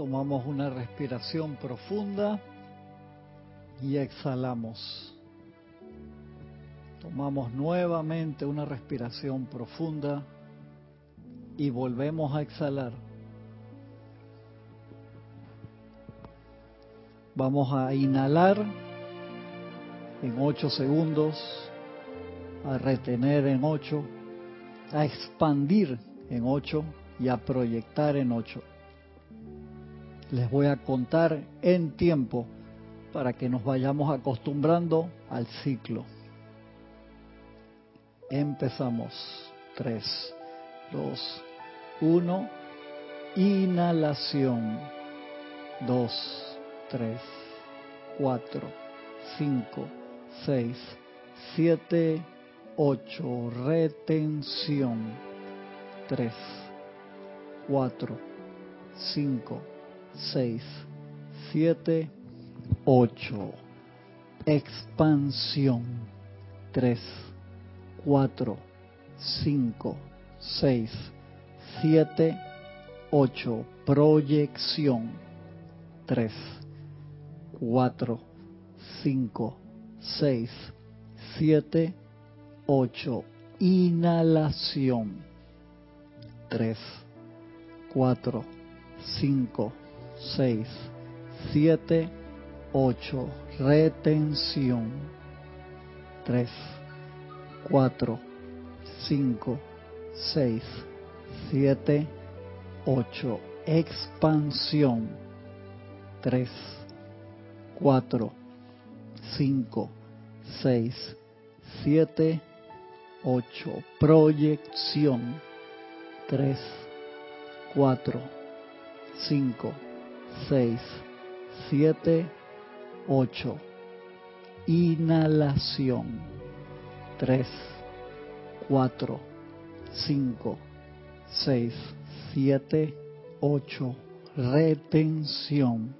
Tomamos una respiración profunda y exhalamos. Tomamos nuevamente una respiración profunda y volvemos a exhalar. Vamos a inhalar en 8 segundos, a retener en 8, a expandir en 8 y a proyectar en 8. Les voy a contar en tiempo para que nos vayamos acostumbrando al ciclo. Empezamos. 3, 2, 1. Inhalación. 2, 3, 4, 5, 6, 7, 8. Retención. 3, 4, 5, 6, 7, 8. Expansión. 3, 4, 5, 6, 7, 8. Proyección. 3, 4, 5, 6, 7, 8. Inhalación. 3, 4, 5, 6, 7, 8. Retención. 3, 4, 5, 6, 7, 8. Expansión. 3, 4, 5, 6, 7, 8. Proyección. 3, 4, 5, 6, 7, 8. Inhalación. 3, 4, 5, 6, 7, 8. Retención.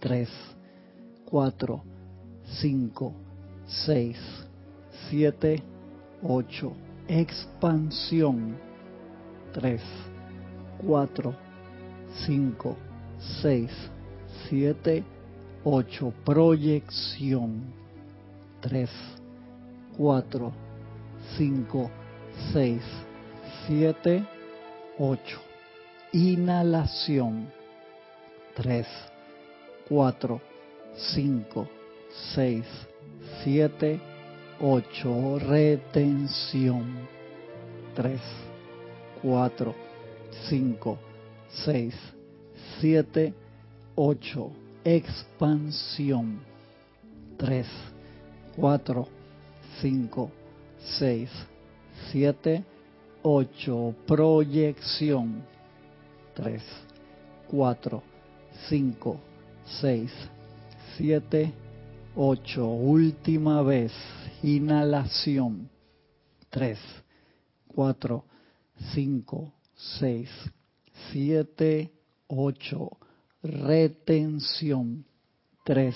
3, 4, 5, 6, 7, 8. Expansión. 3, 4, 5, 6, 7, 8. Proyección. 3, 4, 5, 6, 7, 8. Inhalación. 3, 4, 5, 6, 7, 8. Retención. 3, 4, 5, 6, 7, 8. Expansión. 3, 4, 5, 6, 7, 8. Proyección. 3, 4, 5, 6, 7, 8. Última vez. Inhalación. 3, 4, 5, 6, 7, 8. Retención. 3,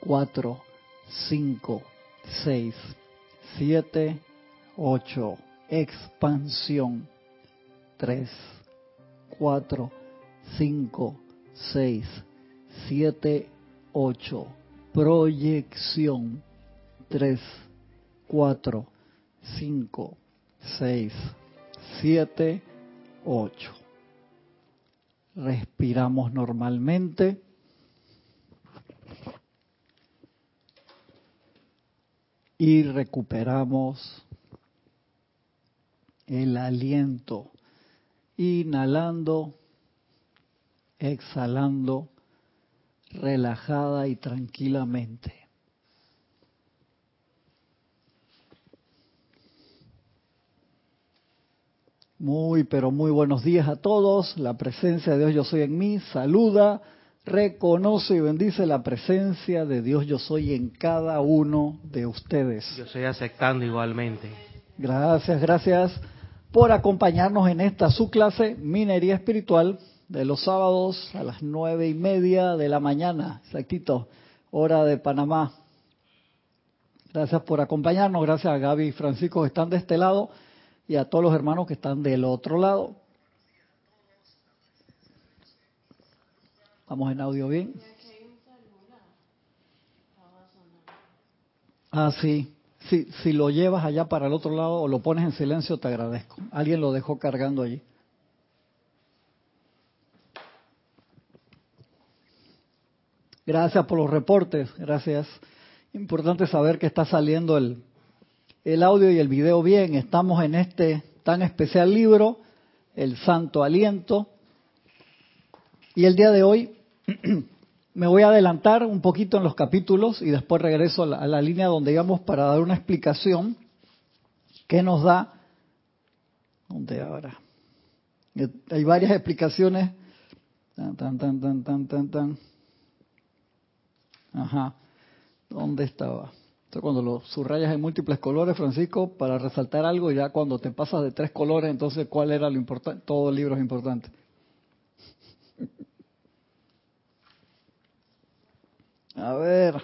4, 5, 6, 7, 8. Expansión. 3, 4, 5, 6, 7, 8. Proyección. 3, 4, 5, 6, 7, 8. Respiramos normalmente. Y recuperamos el aliento. Inhalando, exhalando, relajada y tranquilamente. Muy, pero muy buenos días a todos. La presencia de Dios yo soy en mí. Saluda, reconoce y bendice la presencia de Dios yo soy en cada uno de ustedes. Yo estoy aceptando igualmente. Gracias, gracias por acompañarnos en esta su clase Minería Espiritual de los sábados a las nueve y media de la mañana, exactito, hora de Panamá. Gracias por acompañarnos, gracias a Gaby y Francisco que están de este lado y a todos los hermanos que están del otro lado. Estamos en audio bien. Ah, sí. Si, si lo llevas allá para el otro lado o lo pones en silencio, te agradezco. Alguien lo dejó cargando allí. Gracias por los reportes, gracias. Importante saber que está saliendo el, el audio y el video bien. Estamos en este tan especial libro, El Santo Aliento. Y el día de hoy me voy a adelantar un poquito en los capítulos y después regreso a la, línea donde íbamos para dar una explicación que nos da... ¿Dónde ahora? Hay varias explicaciones. Tan, tan, tan, tan, tan, tan. Ajá. ¿Dónde estaba? Entonces, cuando lo subrayas en múltiples colores, Francisco, para resaltar algo, ya cuando te pasas de tres colores, entonces, ¿cuál era lo importante? Todo el libro es importante. A ver.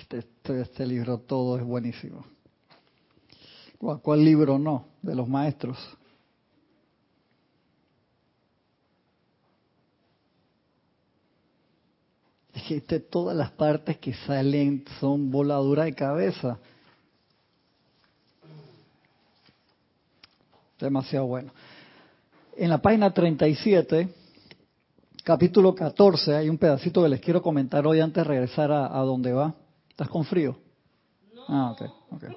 Este, este, este, libro todo es buenísimo. ¿Cuál, ¿Cuál libro no? De los maestros. Este, todas las partes que salen son voladura de cabeza. Demasiado bueno. En la página 37, capítulo 14, hay un pedacito que les quiero comentar hoy antes de regresar a, a donde va. ¿Estás con frío? No. Ah, ok, ok.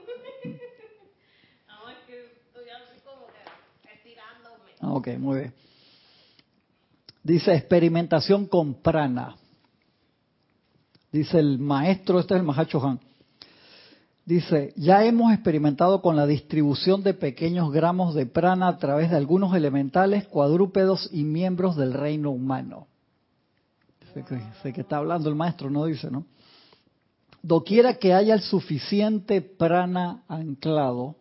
Ah, ok, muy bien. Dice experimentación con prana. Dice el maestro, este es el Mahacho Han. Dice, ya hemos experimentado con la distribución de pequeños gramos de prana a través de algunos elementales, cuadrúpedos y miembros del reino humano. Sé que, está hablando el maestro, no dice, ¿no? Doquiera que haya el suficiente prana anclado,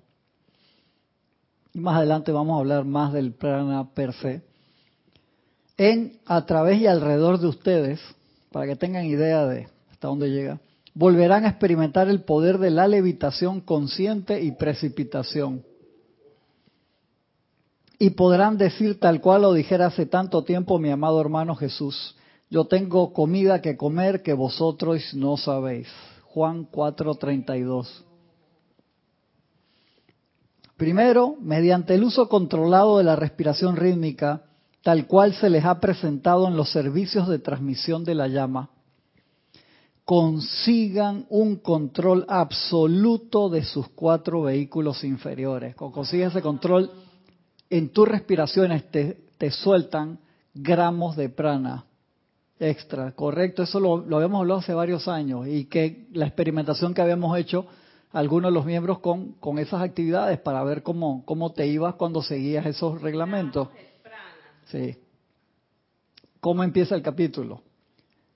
y más adelante vamos a hablar más del prana per se, en, a través y alrededor de ustedes, para que tengan idea de hasta dónde llega, volverán a experimentar el poder de la levitación consciente y precipitación. Y podrán decir tal cual lo dijera hace tanto tiempo mi amado hermano Jesús, yo tengo comida que comer que vosotros no sabéis. Juan 4:32. Primero, mediante el uso controlado de la respiración rítmica, tal cual se les ha presentado en los servicios de transmisión de la llama, consigan un control absoluto de sus cuatro vehículos inferiores. Cuando consigues ese control, en tus respiraciones te, te sueltan gramos de prana extra, correcto, eso lo, lo, habíamos hablado hace varios años y que la experimentación que habíamos hecho algunos de los miembros con, con esas actividades para ver cómo, cómo te ibas cuando seguías esos reglamentos. Sí. ¿Cómo empieza el capítulo?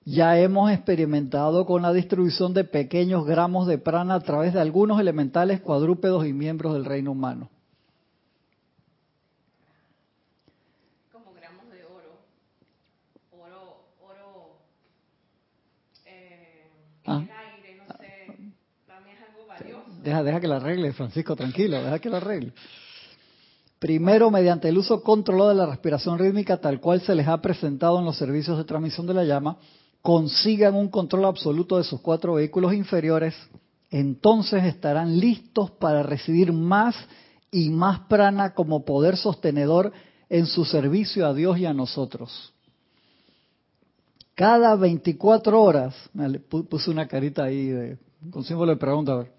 Ya hemos experimentado con la distribución de pequeños gramos de prana a través de algunos elementales cuadrúpedos y miembros del reino humano. Como gramos de oro. Oro, oro. Eh, Ah. el aire, no sé. También es algo valioso. Deja, deja que la arregle, Francisco, tranquilo, deja que la arregle. Primero, mediante el uso controlado de la respiración rítmica, tal cual se les ha presentado en los servicios de transmisión de la llama, consigan un control absoluto de sus cuatro vehículos inferiores, entonces estarán listos para recibir más y más prana como poder sostenedor en su servicio a Dios y a nosotros. Cada 24 horas, puse una carita ahí de, con símbolo de pregunta, a ver.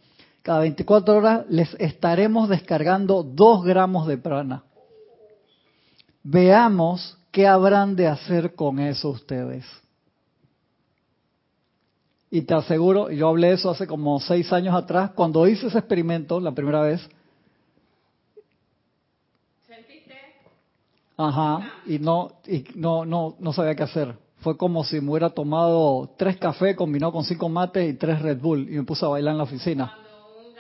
cada 24 horas les estaremos descargando 2 gramos de prana. Veamos qué habrán de hacer con eso ustedes. Y te aseguro, yo hablé eso hace como seis años atrás, cuando hice ese experimento la primera vez, ¿Sentiste? Ajá, y no, y no, no, no sabía qué hacer. Fue como si me hubiera tomado tres cafés combinado con cinco mates y tres Red Bull y me puse a bailar en la oficina. Un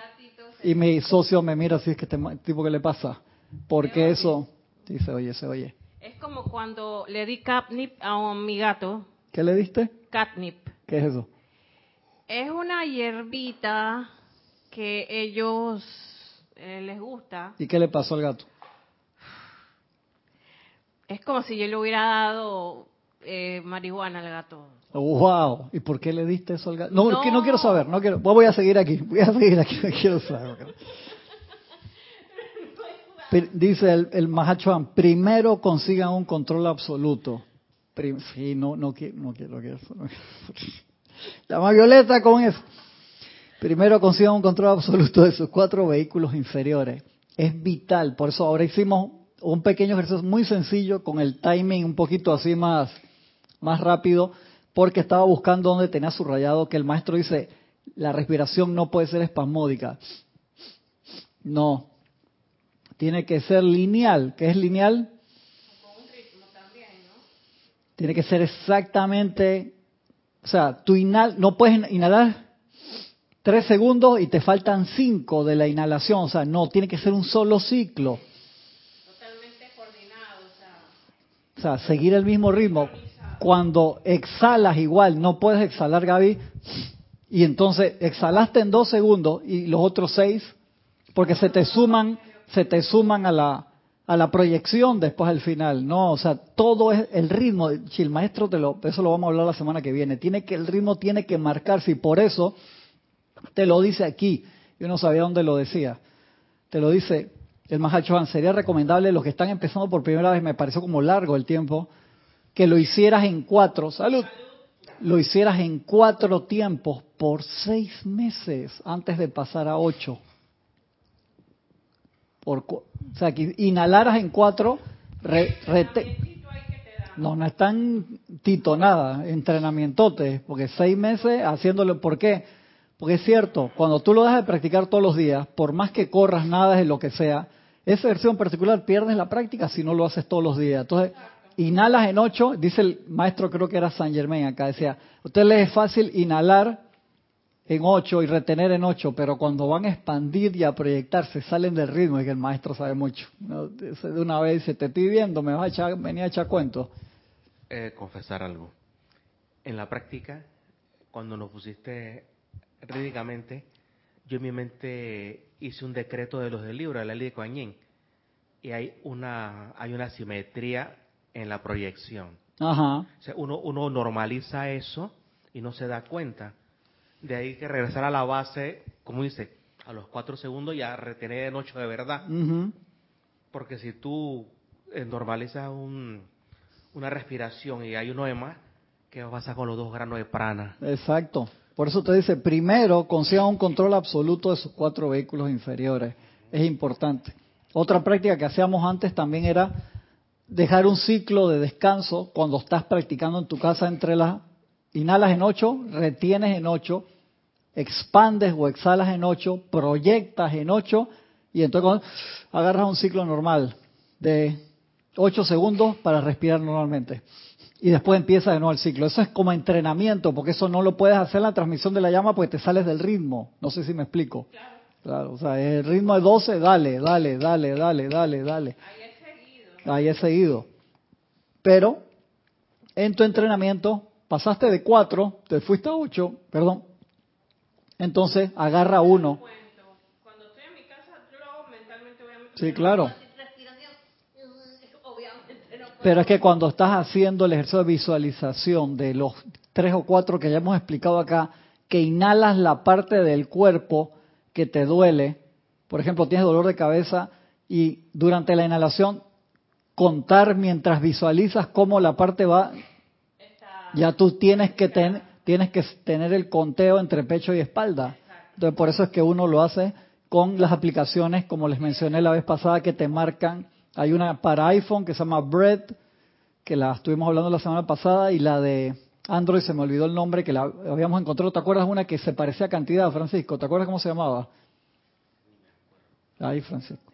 se... Y mi socio me mira así, es que este tipo, ¿qué le pasa? Porque eso, sí, se oye, se oye. Es como cuando le di catnip a mi gato. ¿Qué le diste? Catnip. ¿Qué es eso? Es una hierbita que ellos eh, les gusta. ¿Y qué le pasó al gato? Es como si yo le hubiera dado eh, marihuana al gato. Wow. ¿Y por qué le diste eso al gato? No, No. que no quiero saber, no quiero. Voy a seguir aquí, voy a seguir aquí, no quiero saber. Pero Dice el, el primero consigan un control absoluto. Prim- sí, no, no quiero, no quiero que eso. no quiero. Llama Violeta con eso. Primero consigan un control absoluto de sus cuatro vehículos inferiores. Es vital, por eso ahora hicimos un pequeño ejercicio muy sencillo con el timing un poquito así más, más rápido, porque estaba buscando donde tenía subrayado que el maestro dice, la respiración no puede ser espasmódica. No, tiene que ser lineal. ¿Qué es lineal? Tiene que ser exactamente, o sea, tú inhal, no puedes inhalar tres segundos y te faltan cinco de la inhalación, o sea, no, tiene que ser un solo ciclo. Totalmente coordinado, o sea, O sea, seguir el mismo ritmo. Cuando exhalas igual, no puedes exhalar, Gaby, y entonces exhalaste en dos segundos y los otros seis, porque se te suman, se te suman a la a la proyección después al final, no, o sea, todo es el ritmo. Si el maestro te lo, eso lo vamos a hablar la semana que viene. Tiene que el ritmo tiene que marcarse y por eso te lo dice aquí. Yo no sabía dónde lo decía. Te lo dice el Mahachohan. Sería recomendable los que están empezando por primera vez, me pareció como largo el tiempo, que lo hicieras en cuatro, salud, lo hicieras en cuatro tiempos por seis meses antes de pasar a ocho. Por, o sea, que inhalaras en cuatro, re- rete- no, no es tan tito nada, entrenamientote, porque seis meses haciéndolo, ¿por qué? Porque es cierto, cuando tú lo dejas de practicar todos los días, por más que corras nada de lo que sea, esa versión en particular pierdes la práctica si no lo haces todos los días. Entonces, inhalas en ocho, dice el maestro, creo que era San Germain acá, decía, a ustedes les es fácil inhalar en ocho y retener en ocho, pero cuando van a expandir y a proyectarse salen del ritmo, y que el maestro sabe mucho. ¿no? De una vez dice, te estoy viendo, me vas a echar, venir a echar cuentos. eh, confesar algo. En la práctica, cuando nos pusiste rígidamente, yo en mi mente hice un decreto de los del libro, de la ley de Kuan Yin, y hay una, hay una simetría en la proyección. Ajá. O sea, uno, uno normaliza eso y no se da cuenta. De ahí que regresar a la base, como dice, a los cuatro segundos y a retener en ocho de verdad. Porque si tú eh, normalizas un, una respiración y hay uno de más, ¿qué va a pasar con los dos granos de prana? Exacto. Por eso te dice, primero consiga un control absoluto de sus cuatro vehículos inferiores. Es importante. Otra práctica que hacíamos antes también era dejar un ciclo de descanso cuando estás practicando en tu casa entre las... Inhalas en ocho, retienes en ocho, expandes o exhalas en ocho, proyectas en ocho y entonces agarras un ciclo normal de ocho segundos para respirar normalmente. Y después empieza de nuevo el ciclo. Eso es como entrenamiento, porque eso no lo puedes hacer en la transmisión de la llama porque te sales del ritmo. No sé si me explico. Claro, o sea, el ritmo de 12, dale, dale, dale, dale, dale, dale. ahí es seguido. Ahí es seguido. Pero en tu entrenamiento pasaste de 4, te fuiste a 8, perdón. Entonces agarra uno. Sí, claro. Pero es que cuando estás haciendo el ejercicio de visualización de los tres o cuatro que ya hemos explicado acá, que inhalas la parte del cuerpo que te duele, por ejemplo, tienes dolor de cabeza y durante la inhalación contar mientras visualizas cómo la parte va, ya tú tienes que ten- tienes que tener el conteo entre pecho y espalda. Entonces por eso es que uno lo hace con las aplicaciones, como les mencioné la vez pasada, que te marcan. Hay una para iPhone que se llama Breath, que la estuvimos hablando la semana pasada, y la de Android se me olvidó el nombre, que la habíamos encontrado. ¿Te acuerdas una que se parecía a cantidad, Francisco? ¿Te acuerdas cómo se llamaba? Ahí, Francisco.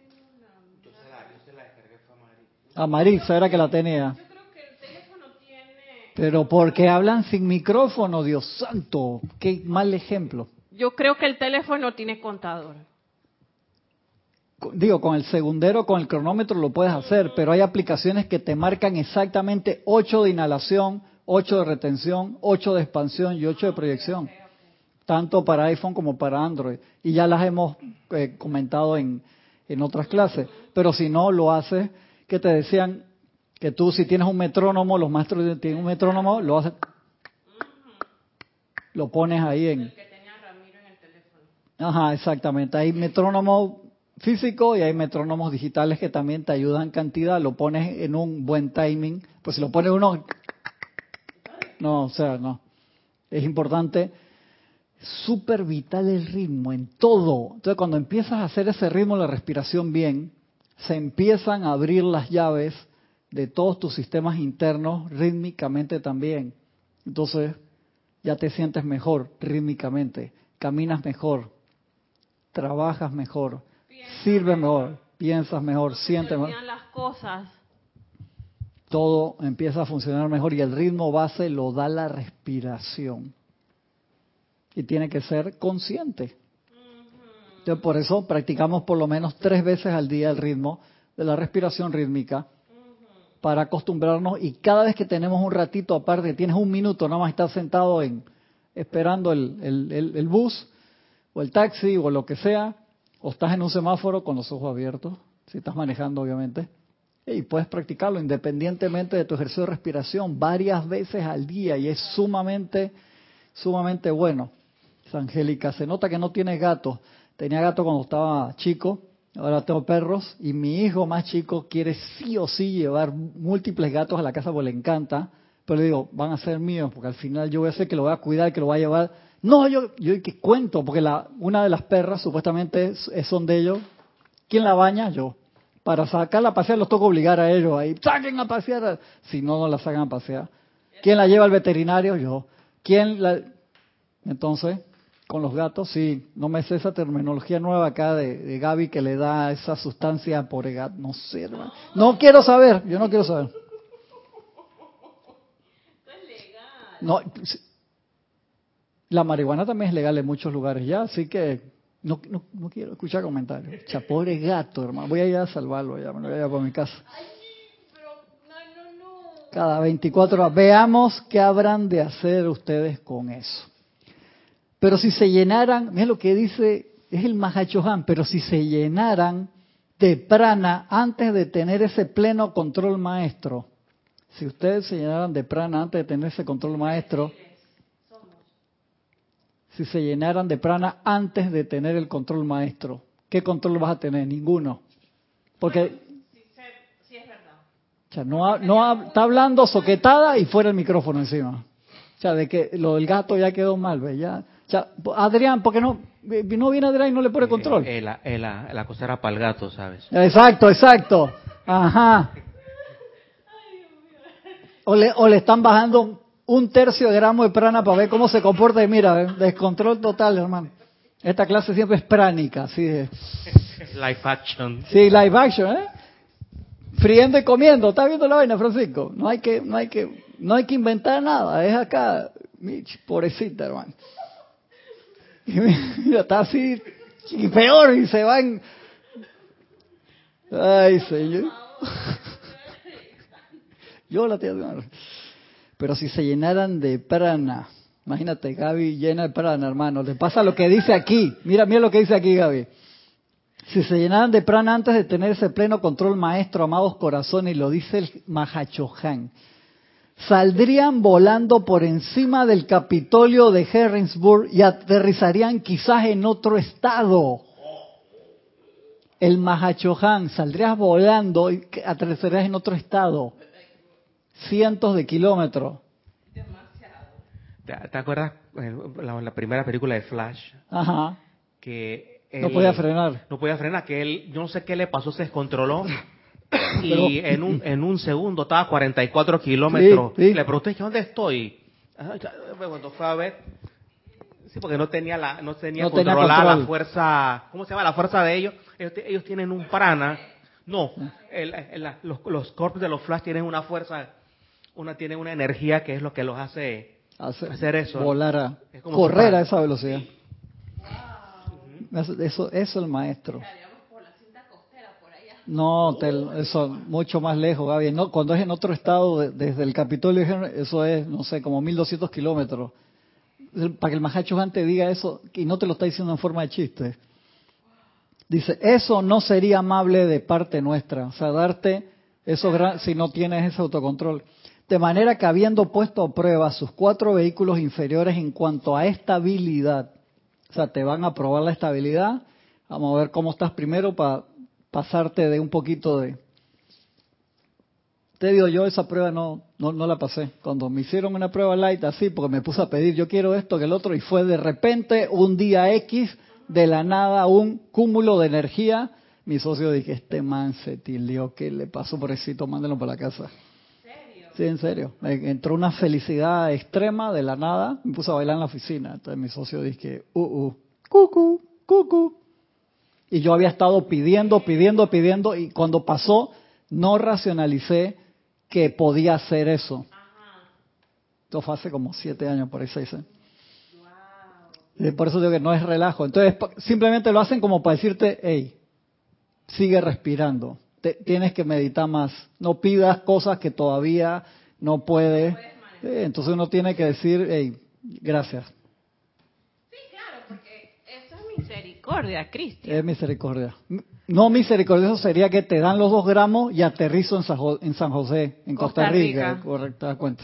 A Maritza era que la tenía. Yo creo que el teléfono tiene. Pero porque hablan sin micrófono, Dios santo. Qué mal ejemplo. Yo creo que el teléfono tiene contador. Digo, con el segundero, con el cronómetro lo puedes hacer, pero hay aplicaciones que te marcan exactamente 8 de inhalación, 8 de retención, 8 de expansión y 8 de proyección. Tanto para iPhone como para Android. Y ya las hemos eh, comentado en, en otras clases. Pero si no lo haces, que te decían, Que tú si tienes un metrónomo, los maestros tienen un metrónomo, lo haces, lo pones ahí en... que tenía Ramiro en el teléfono. Ajá, exactamente. Hay metrónomo físico y hay metrónomos digitales que también te ayudan cantidad. Lo pones en un buen timing. Pues si lo pones uno... No, o sea, no. Es importante. Súper vital el ritmo en todo. Entonces cuando empiezas a hacer ese ritmo, la respiración bien, se empiezan a abrir las llaves de todos tus sistemas internos rítmicamente también. Entonces ya te sientes mejor rítmicamente, caminas mejor, trabajas mejor, sirves mejor, piensas mejor, sientes mejor. las cosas. Todo empieza a funcionar mejor y el ritmo base lo da la respiración. Y tiene que ser consciente. Entonces, por eso practicamos por lo menos tres veces al día el ritmo de la respiración rítmica para acostumbrarnos y cada vez que tenemos un ratito aparte, tienes un minuto, nada más estás sentado en esperando el, el- bus o el taxi o lo que sea, o estás en un semáforo con los ojos abiertos, si estás manejando obviamente, y puedes practicarlo independientemente de tu ejercicio de respiración varias veces al día y es sumamente, sumamente bueno. Angélica, se nota que no tienes gatos. Tenía gato cuando estaba chico, ahora tengo perros y mi hijo más chico quiere sí o sí llevar múltiples gatos a la casa porque le encanta, pero le digo, van a ser míos porque al final yo voy a ser que lo voy a cuidar, que lo voy a llevar. No, yo, yo que cuento, porque la, una de las perras supuestamente es- son de ellos. ¿Quién la baña? Yo. Para sacarla a pasear los toca obligar a ellos ahí. ¡Saquen a pasear! Si no, no la sacan a pasear. ¿Quién la lleva al veterinario? Yo. ¿Quién la...? Entonces, con los gatos, sí. No me sé esa terminología nueva acá de, Gaby que le da esa sustancia por el gato. No sé. No quiero saber. Yo no quiero saber. No, la marihuana también es legal en muchos lugares ya, así que no, no, no quiero escuchar comentarios. Cha, pobre gato, hermano. Voy a ir a salvarlo ya, me lo voy a llevar para mi casa. Cada 24 horas. Veamos qué habrán de hacer ustedes con eso. Pero si se llenaran, mira lo que dice, es el Mahachohan, pero si se llenaran de prana antes de tener ese pleno control maestro, si ustedes se llenaran de prana antes de tener ese control maestro, si se llenaran de prana antes de tener el control maestro, ¿qué control vas a tener? Ninguno. Porque o sea, no, ha- no ha- está hablando soquetada y fuera el micrófono encima. O sea, de que lo del gato ya quedó mal, ¿ve? Ya, sea, Adrián, ¿por qué no, no viene Adrián y no le pone control? Eh, eh, la, eh, la, la cosa era para el gato, ¿sabes? Exacto, exacto. Ajá. O le, o le están bajando un tercio de gramo de prana para ver cómo se comporta y mira, ¿eh? descontrol total, hermano. Esta clase siempre es pránica, así de... Life action. Sí, live action, ¿eh? Friendo y comiendo, ¿estás viendo la vaina, Francisco? No hay que, no hay que, no hay que inventar nada, es acá, Mitch, pobrecita, hermano. Y mira, está así, y peor, y se van. Ay, señor. Yo la tengo. Pero si se llenaran de prana, imagínate, Gaby llena de prana, hermano, le pasa lo que dice aquí. Mira, mira lo que dice aquí, Gaby. Si se llenaran de prana antes de tener ese pleno control maestro, amados corazones, y lo dice el Mahachohan, saldrían volando por encima del Capitolio de Harrisburg y aterrizarían quizás en otro estado. El Mahachohan, saldrías volando y aterrizarías en otro estado. Cientos de kilómetros. ¿Te, acuerdas eh, la, la primera película de Flash? Ajá. Que No podía frenar. No podía frenar, que él, yo no sé qué le pasó, se descontroló. y en un, en un segundo estaba a 44 kilómetros. Sí, sí. Le pregunté, ¿dónde estoy? Ah, Cuando fue a ver, sí, porque no tenía la, no tenía No controlada control. la fuerza, ¿cómo se llama? La fuerza de ellos. Ellos, ellos tienen un prana. No, el- los, los corpos de los Flash tienen una fuerza, una tienen una energía que es lo que los hace Hacer, Hacer eso. Volar a, Es correr a esa velocidad. Eso, eso, eso es el maestro. No, te- eso mucho más lejos, Gaby. No, cuando es en otro estado, de- desde el Capitolio, eso es, no sé, como 1200 kilómetros. Para que el Mahacho te diga eso, y no te lo está diciendo en forma de chiste. Dice, eso no sería amable de parte nuestra. O sea, darte Eso gra- si no tienes ese autocontrol. De manera que habiendo puesto a prueba sus cuatro vehículos inferiores en cuanto a estabilidad, o sea, te van a probar la estabilidad, vamos a ver cómo estás primero para pasarte de un poquito de... Te digo, yo esa prueba no, no, no la pasé. Cuando me hicieron una prueba light así, porque me puse a pedir, yo quiero esto, que el otro, y fue de repente un día X, de la nada, un cúmulo de energía. Mi socio dije, este man se tilió, ¿qué le pasó por eso? Mándelo para la casa. Sí, en serio. Me entró una felicidad extrema de la nada. Me puse a bailar en la oficina. Entonces mi socio dije, uh, uh, cucu, cucu. Y yo había estado pidiendo, pidiendo, pidiendo. Y cuando pasó, no racionalicé que podía hacer eso. Esto fue hace como siete años, por ahí seis años. Y por eso digo que no es relajo. Entonces, simplemente lo hacen como para decirte, hey, sigue respirando. Te- tienes que meditar más. No pidas cosas que todavía no puedes. Eh, entonces uno tiene que decir, hey, gracias. Sí, claro, porque eso es misericordia, Cristian. Es misericordia. No misericordioso sería que te dan los dos gramos y aterrizo en San, Jo- en San José, en Costa, Costa Rica. Rica. Correcto, te das cuenta.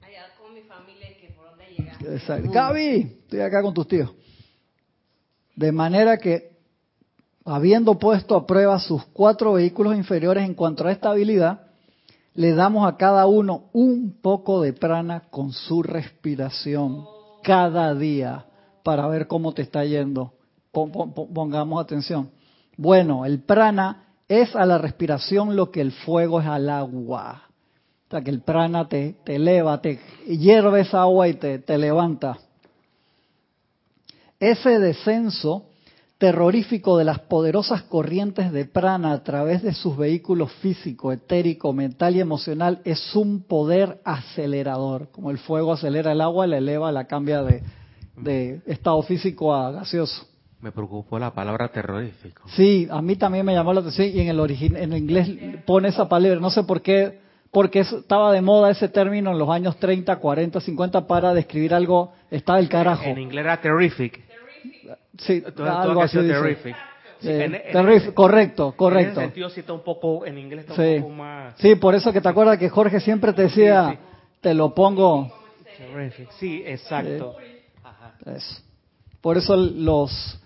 Allá con mi familia y que por dónde llegar. Exacto. Gaby, estoy acá con tus tíos. De manera que, habiendo puesto a prueba sus cuatro vehículos inferiores en cuanto a estabilidad, le damos a cada uno un poco de prana con su respiración cada día para ver cómo te está yendo. Pon- pon- pon- Pongamos atención. Bueno, el prana es a la respiración lo que el fuego es al agua. O sea, que el prana te, te eleva, te hierve esa agua y te, te levanta. Ese descenso terrorífico de las poderosas corrientes de prana a través de sus vehículos físico, etérico, mental y emocional es un poder acelerador. Como el fuego acelera el agua, la eleva, la cambia de, de estado físico a gaseoso. Me preocupó la palabra terrorífico. Sí, a mí también me llamó la atención y en el origin, en el inglés pone esa palabra, no sé por qué, porque estaba de moda ese término en los años 30, 40, 50 para describir algo, estaba el carajo. En inglés era terrific. Sí, Todo, todo algo que así terrific. Sí, Eh, en- en- terrific, correcto, En ese correcto. sentido sí está un poco, en inglés está Sí. un poco más... Sí, por eso que te acuerdas que Jorge siempre te decía, Sí, te lo pongo. Terrific. Sí, exacto. Eso. Por eso los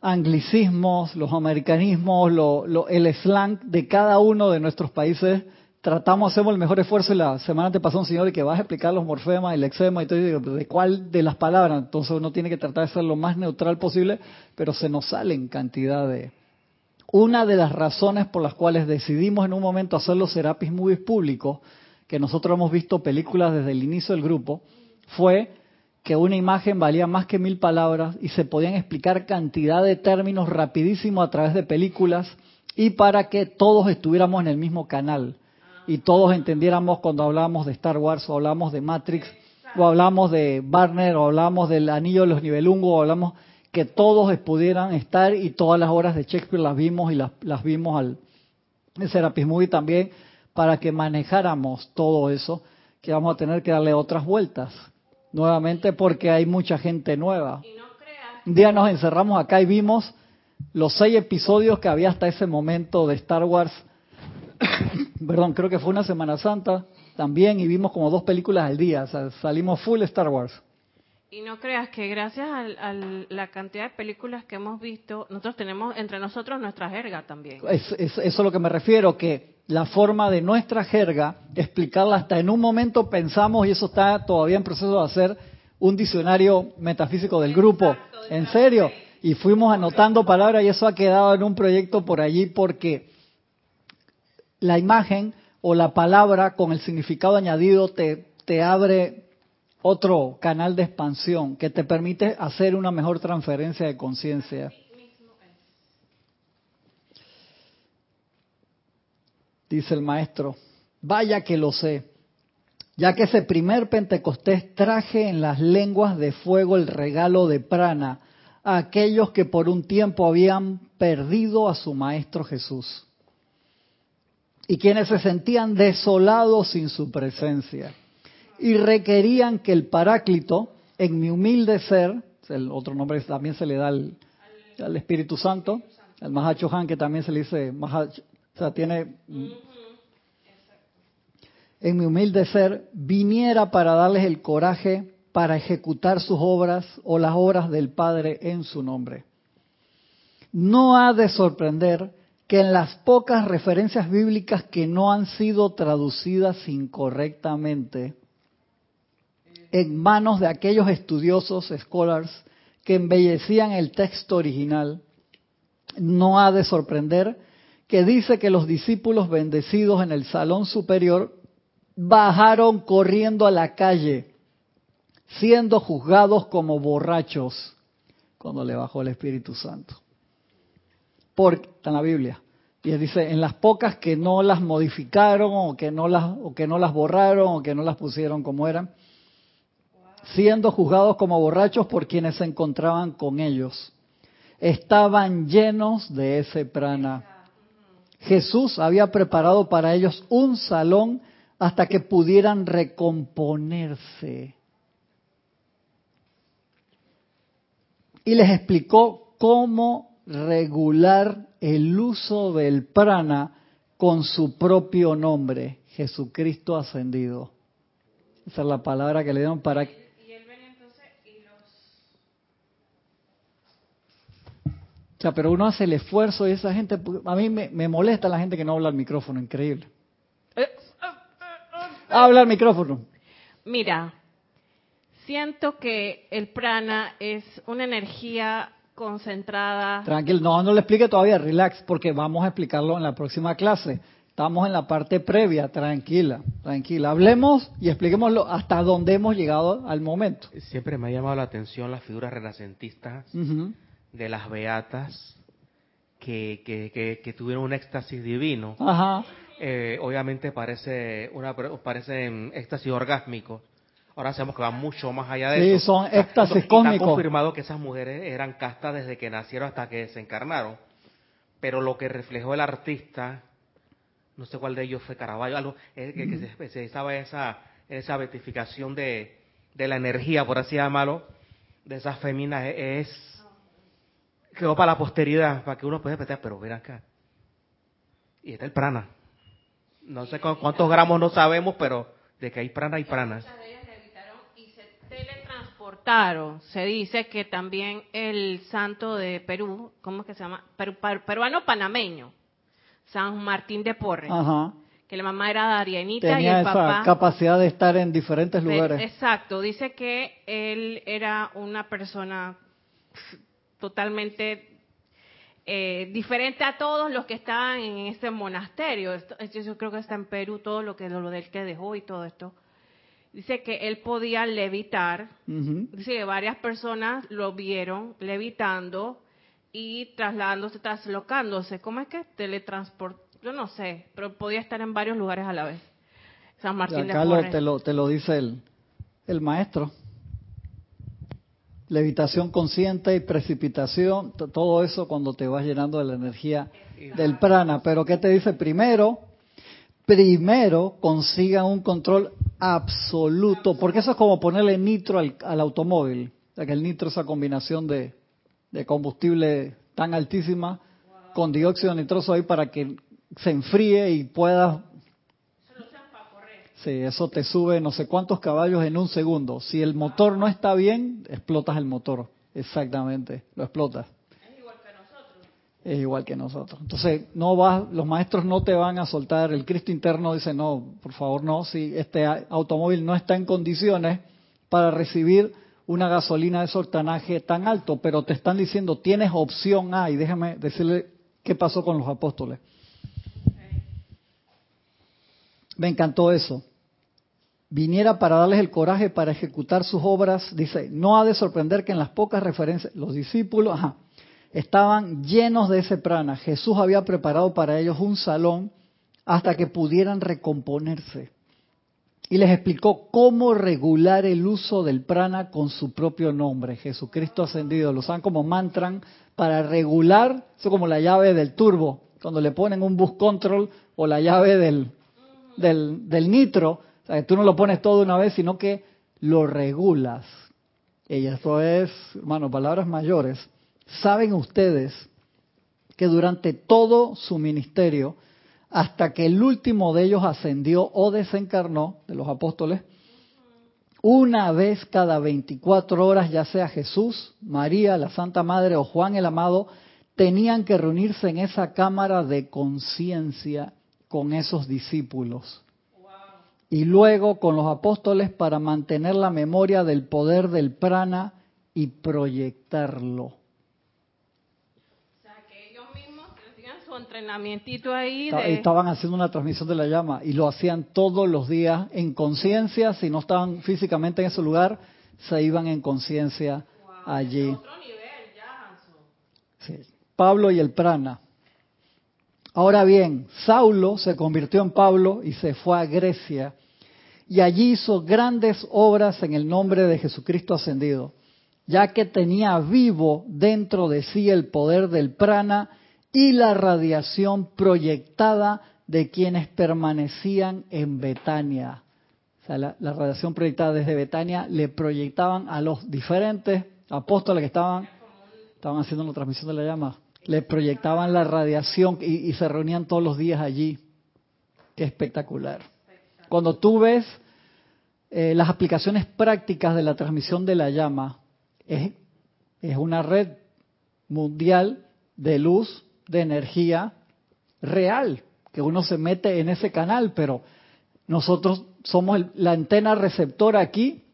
anglicismos, los americanismos, lo- lo- el slang de cada uno de nuestros países, tratamos, hacemos el mejor esfuerzo. La semana te pasó un señor que vas a explicar los morfemas, el eczema y todo, y ¿de cuál de las palabras? Entonces uno tiene que tratar de ser lo más neutral posible, pero se nos salen cantidad de... Una de las razones por las cuales decidimos en un momento hacer los Serapis Movies públicos, que nosotros hemos visto películas desde el inicio del grupo, fue que una imagen valía más que mil palabras y se podían explicar cantidad de términos rapidísimo a través de películas y para que todos estuviéramos en el mismo canal y todos entendiéramos cuando hablábamos de Star Wars o hablamos de Matrix o hablamos de Barner o hablamos del Anillo de los Nibelungos o hablamos que todos pudieran estar y todas las obras de Shakespeare las vimos y las, las vimos al Serapis Movie también para que manejáramos todo eso que vamos a tener que darle otras vueltas nuevamente porque hay mucha gente nueva. Y no creas Un día nos encerramos acá y vimos los seis episodios que había hasta ese momento de Star Wars. Perdón, creo que fue una Semana Santa también y vimos como dos películas al día. O sea, salimos full Star Wars. Y no creas que gracias a la cantidad de películas que hemos visto, nosotros tenemos entre nosotros nuestra jerga también. Es, es- eso es a lo que me refiero, que la forma de nuestra jerga, explicarla hasta en un momento pensamos, y eso está todavía en proceso de hacer, un diccionario metafísico del grupo. ¿En serio? Y fuimos anotando palabras y eso ha quedado en un proyecto por allí porque la imagen o la palabra con el significado añadido te, te abre otro canal de expansión que te permite hacer una mejor transferencia de conciencia. Dice el maestro, vaya que lo sé, ya que ese primer Pentecostés traje en las lenguas de fuego el regalo de prana a aquellos que por un tiempo habían perdido a su Maestro Jesús y quienes se sentían desolados sin su presencia y requerían que el Paráclito, en mi humilde ser, el otro nombre también se le da al, Espíritu Santo, al Mahacho Han, que también se le dice O sea, tiene... En mi humilde ser, viniera para darles el coraje para ejecutar sus obras o las obras del Padre en su nombre. No ha de sorprender que en las pocas referencias bíblicas que no han sido traducidas incorrectamente, en manos de aquellos estudiosos, scholars, que embellecían el texto original, no ha de sorprender que dice que los discípulos bendecidos en el salón superior bajaron corriendo a la calle, siendo juzgados como borrachos cuando le bajó el Espíritu Santo. Porque está en la Biblia. Y dice, en las pocas que no las modificaron o que no las, o que no las borraron o que no las pusieron como eran, siendo juzgados como borrachos por quienes se encontraban con ellos. Estaban llenos de ese prana. Jesús había preparado para ellos un salón hasta que pudieran recomponerse. Y les explicó cómo regular el uso del prana con su propio nombre, Jesucristo ascendido. Esa es la palabra que le dieron para O sea, pero uno hace el esfuerzo y esa gente, a mí me, molesta la gente que no habla al micrófono, increíble. Habla al micrófono. Mira, siento que el prana es una energía concentrada. Tranquilo, no, no le explique todavía, relax, porque vamos a explicarlo en la próxima clase. Estamos en la parte previa, tranquila, tranquila. Hablemos y expliquémoslo hasta dónde hemos llegado al momento. Siempre me ha llamado la atención las figuras renacentistas de las beatas que, que, tuvieron un éxtasis divino. Eh, obviamente parece una parece éxtasis orgásmico. Ahora sabemos que va mucho más allá de eso. Sí, son éxtasis cósmicos. Está confirmado que esas mujeres eran castas desde que nacieron hasta que se encarnaron. Pero lo que reflejó el artista, no sé cuál de ellos fue Caravaggio, algo que, que se especializaba esa, esa beatificación de, de la energía, por así llamarlo, de esas féminas, es quedó para la posteridad, para que uno pueda pensar, pero ven acá. Y está el prana. No sé cuántos gramos no sabemos, pero de que hay prana, hay prana. Muchas de ellas levitaron y se teletransportaron. Se dice que también el santo de Perú, ¿cómo es que se llama? peruano panameño, San Martín de Porres. Que la mamá era Darianita y el papá. esa capacidad de estar en diferentes lugares. Exacto. Dice que él era una persona totalmente eh, diferente a todos los que estaban en ese monasterio. Esto, yo creo que está en Perú todo lo que lo del que dejó y todo esto. Dice que él podía levitar. Dice que varias personas lo vieron levitando y trasladándose, traslocándose. ¿Cómo es que teletransport? Yo no sé, pero podía estar en varios lugares a la vez. San Martín de Porres. Te lo, te lo dice el, el maestro levitación consciente y precipitación, todo eso cuando te vas llenando de la energía del prana. Pero ¿qué te dice? Primero, primero consigan un control absoluto, porque eso es como ponerle nitro al, automóvil, ya que el nitro es esa combinación de, de combustible tan altísima con dióxido nitroso ahí para que se enfríe y puedas Sí, eso te sube no sé cuántos caballos en un segundo. Si el motor no está bien, explotas el motor. Exactamente, lo explotas. Es igual que nosotros. Es igual que nosotros. Entonces, no vas, los maestros no te van a soltar. El Cristo interno dice, no, por favor, no. Si este automóvil no está en condiciones para recibir una gasolina de sortanaje tan alto, pero te están diciendo, tienes opción A. Y déjame decirle qué pasó con los apóstoles. Me encantó eso viniera para darles el coraje para ejecutar sus obras, dice, no ha de sorprender que en las pocas referencias, los discípulos estaban llenos de ese prana. Jesús había preparado para ellos un salón hasta que pudieran recomponerse. Y les explicó cómo regular el uso del prana con su propio nombre, Jesucristo ascendido. Lo usan como mantra para regular, eso como la llave del turbo, cuando le ponen un bus control o la llave del, del nitro, tú no lo pones todo de una vez, sino que lo regulas. Y esto es, hermano, palabras mayores. Saben ustedes que durante todo su ministerio, hasta que el último de ellos ascendió o desencarnó, de los apóstoles, una vez cada 24 horas, ya sea Jesús, María, la Santa Madre o Juan el Amado, tenían que reunirse en esa cámara de conciencia con esos discípulos. Y luego con los apóstoles para mantener la memoria del poder del prana y proyectarlo. O sea, que ellos mismos hacían su entrenamiento ahí. De... Estaban haciendo una transmisión de la llama y lo hacían todos los días en conciencia. Si no estaban físicamente en ese lugar, se iban en conciencia allí. Otro nivel ya, sí. Pablo y el prana. Ahora bien, Saulo se convirtió en Pablo y se fue a Grecia y allí hizo grandes obras en el nombre de Jesucristo ascendido, ya que tenía vivo dentro de sí el poder del prana y la radiación proyectada de quienes permanecían en Betania. O sea, la, radiación proyectada desde Betania le proyectaban a los diferentes apóstoles que estaban, estaban haciendo la transmisión de la llama le proyectaban la radiación y, se reunían todos los días allí. Qué espectacular. Cuando tú ves eh, las aplicaciones prácticas de la transmisión de la llama, es, es una red mundial de luz, de energía real, que uno se mete en ese canal, pero nosotros somos la antena receptora aquí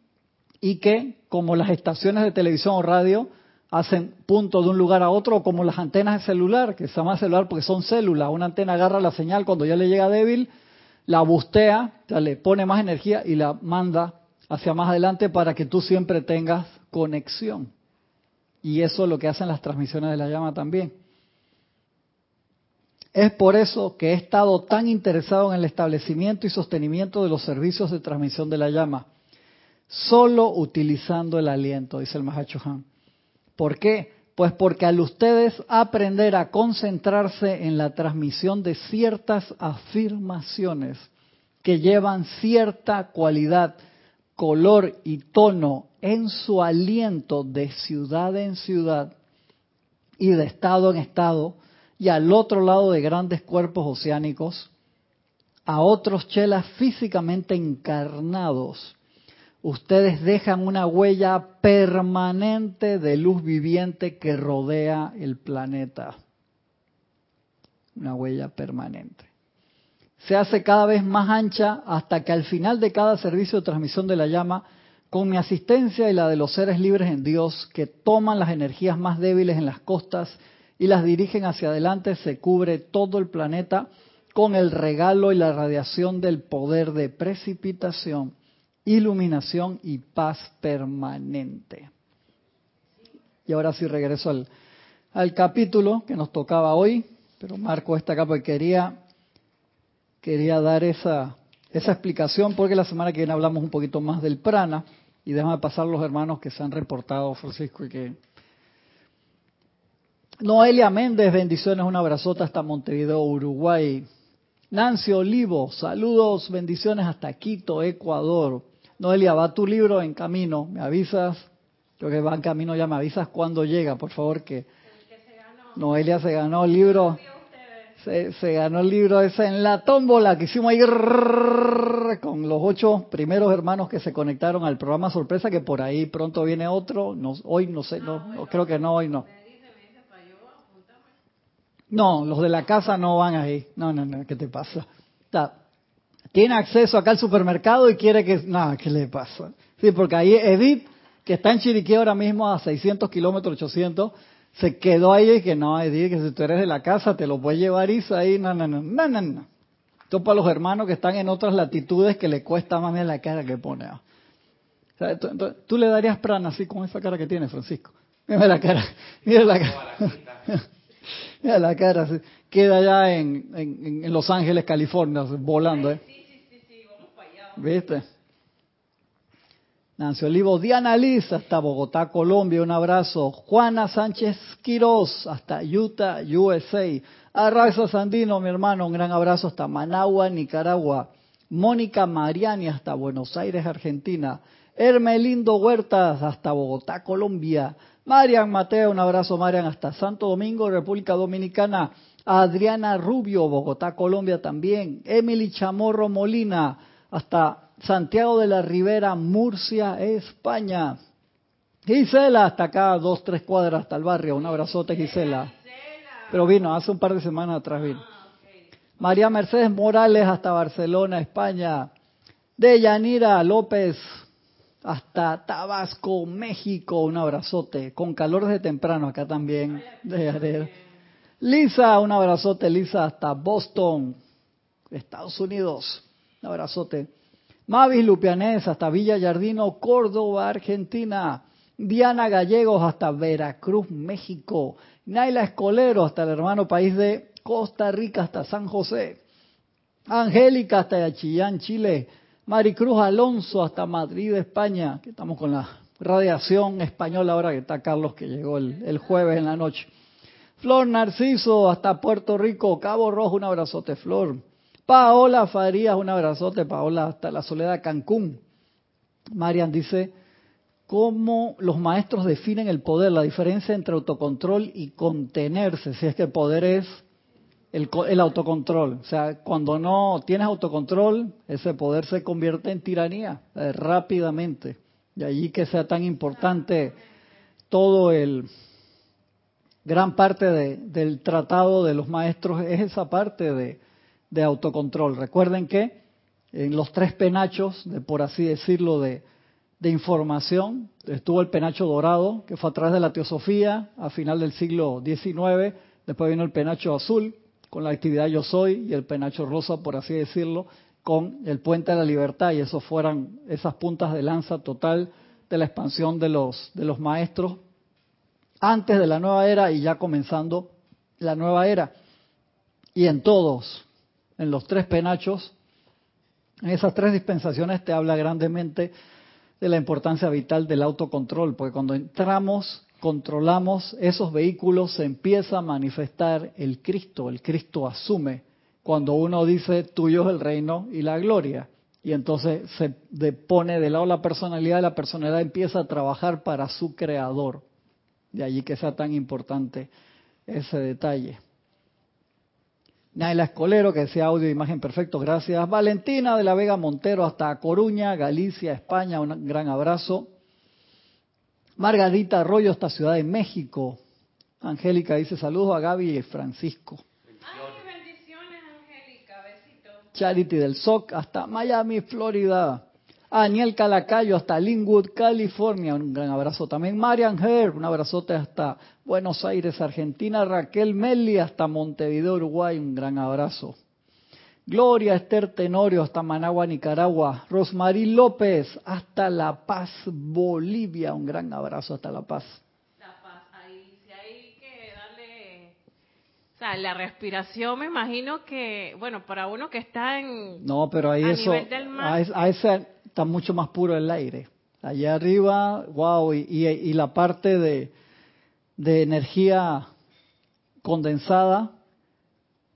y que, como las estaciones de televisión o radio, hacen punto de un lugar a otro, como las antenas de celular, que se llama celular porque son células. Una antena agarra la señal cuando ya le llega débil, la bustea, le pone más energía y la manda hacia más adelante para que tú siempre tengas conexión. Y eso es lo que hacen las transmisiones de la llama también. Es por eso que he estado tan interesado en el establecimiento y sostenimiento de los servicios de transmisión de la llama, solo utilizando el aliento, dice el Mahacho Han. ¿Por qué? Pues porque al ustedes aprender a concentrarse en la transmisión de ciertas afirmaciones que llevan cierta cualidad, color y tono en su aliento de ciudad en ciudad y de estado en estado, y al otro lado de grandes cuerpos oceánicos, a otros chelas físicamente encarnados ustedes dejan una huella permanente de luz viviente que rodea el planeta. Una huella permanente. Se hace cada vez más ancha hasta que al final de cada servicio de transmisión de la llama, con mi asistencia y la de los seres libres en Dios, que toman las energías más débiles en las costas y las dirigen hacia adelante, se cubre todo el planeta con el regalo y la radiación del poder de precipitación iluminación y paz permanente. Y ahora sí regreso al, al capítulo que nos tocaba hoy, pero marco esta acá porque quería, quería dar esa, esa explicación porque la semana que viene hablamos un poquito más del prana y déjame pasar los hermanos que se han reportado, Francisco, y que... Noelia Méndez, bendiciones, un abrazota hasta Montevideo, Uruguay. Nancy Olivo, saludos, bendiciones hasta Quito, Ecuador. Noelia, va tu libro en camino, me avisas, creo que va en camino ya, me avisas cuando llega, por favor, que Noelia se ganó el libro, se, ganó el libro ese en la tómbola que hicimos ahí con los ocho primeros hermanos que se conectaron al programa sorpresa, que por ahí pronto viene otro, no, hoy no sé, no, creo que no, hoy no. No, los de la casa no van ahí. No, no, no, ¿qué te pasa? Está, tiene acceso acá al supermercado y quiere que... Nada, ¿qué le pasa? Sí, porque ahí Edith, que está en Chiriquí ahora mismo a 600 kilómetros, 800, se quedó ahí y que no, Edith, que si tú eres de la casa te lo puedes llevar Isa ahí, no, no, no, no, no, no. Esto para los hermanos que están en otras latitudes que le cuesta más bien la cara que pone. O sea, tú, le darías prana así con esa cara que tiene, Francisco. Mira la cara, mira la cara. mira la cara, queda allá en, en, en Los Ángeles, California, volando, ¿eh? ¿Viste? Nancy Olivo, Diana Liz, hasta Bogotá, Colombia, un abrazo. Juana Sánchez Quiroz, hasta Utah, USA. Arraza Sandino, mi hermano, un gran abrazo hasta Managua, Nicaragua. Mónica Mariani, hasta Buenos Aires, Argentina. Hermelindo Huertas, hasta Bogotá, Colombia. Marian Mateo, un abrazo Marian, hasta Santo Domingo, República Dominicana. Adriana Rubio, Bogotá, Colombia también. Emily Chamorro Molina, hasta Santiago de la Ribera, Murcia, España. Gisela, hasta acá, dos, tres cuadras hasta el barrio. Un abrazote, Gisela. Pero vino, hace un par de semanas atrás vino. María Mercedes Morales, hasta Barcelona, España. De Yanira López, hasta Tabasco, México. Un abrazote. Con calor desde temprano acá también. De Lisa, un abrazote, Lisa, hasta Boston, Estados Unidos. Un abrazote. Mavis Lupianés, hasta Villa Yardino, Córdoba, Argentina. Diana Gallegos, hasta Veracruz, México. Naila Escolero, hasta el hermano país de Costa Rica, hasta San José. Angélica, hasta Chillán, Chile. Maricruz Alonso, hasta Madrid, España. Que estamos con la radiación española ahora que está Carlos, que llegó el, el jueves en la noche. Flor Narciso, hasta Puerto Rico. Cabo Rojo, un abrazote, Flor. Paola Farías, un abrazote, Paola, hasta la Soledad Cancún. Marian dice, ¿cómo los maestros definen el poder? La diferencia entre autocontrol y contenerse, si es que el poder es el, autocontrol. O sea, cuando no tienes autocontrol, ese poder se convierte en tiranía eh, rápidamente. De allí que sea tan importante todo el... Gran parte de, del tratado de los maestros es esa parte de de autocontrol. Recuerden que en los tres penachos, de, por así decirlo, de, de información, estuvo el penacho dorado, que fue a través de la teosofía a final del siglo XIX, después vino el penacho azul, con la actividad Yo Soy, y el penacho rosa, por así decirlo, con el puente de la libertad, y esos fueran esas puntas de lanza total de la expansión de los, de los maestros antes de la nueva era y ya comenzando la nueva era. Y en todos, en los tres penachos, en esas tres dispensaciones te habla grandemente de la importancia vital del autocontrol, porque cuando entramos, controlamos esos vehículos, se empieza a manifestar el Cristo, el Cristo asume, cuando uno dice tuyo es el reino y la gloria, y entonces se pone de lado la personalidad, la personalidad empieza a trabajar para su creador, de allí que sea tan importante ese detalle. Naila Escolero, que decía audio e imagen perfecto, gracias. Valentina de la Vega Montero, hasta Coruña, Galicia, España, un gran abrazo. Margarita Arroyo, hasta Ciudad de México. Angélica dice saludos a Gaby y Francisco. Ay, bendiciones, Angélica, besitos. Charity del SOC, hasta Miami, Florida. Aniel Calacayo hasta Linwood, California. Un gran abrazo también. Marian Herb, un abrazote hasta Buenos Aires, Argentina. Raquel Melli hasta Montevideo, Uruguay. Un gran abrazo. Gloria Esther Tenorio hasta Managua, Nicaragua. Rosmarie López hasta La Paz, Bolivia. Un gran abrazo hasta La Paz. La Paz, ahí sí hay que darle... O sea, la respiración me imagino que, bueno, para uno que está en... No, pero ahí a eso... nivel del mar. A, es- a ese está mucho más puro el aire. Allá arriba, wow, y, y- y la parte de, de energía condensada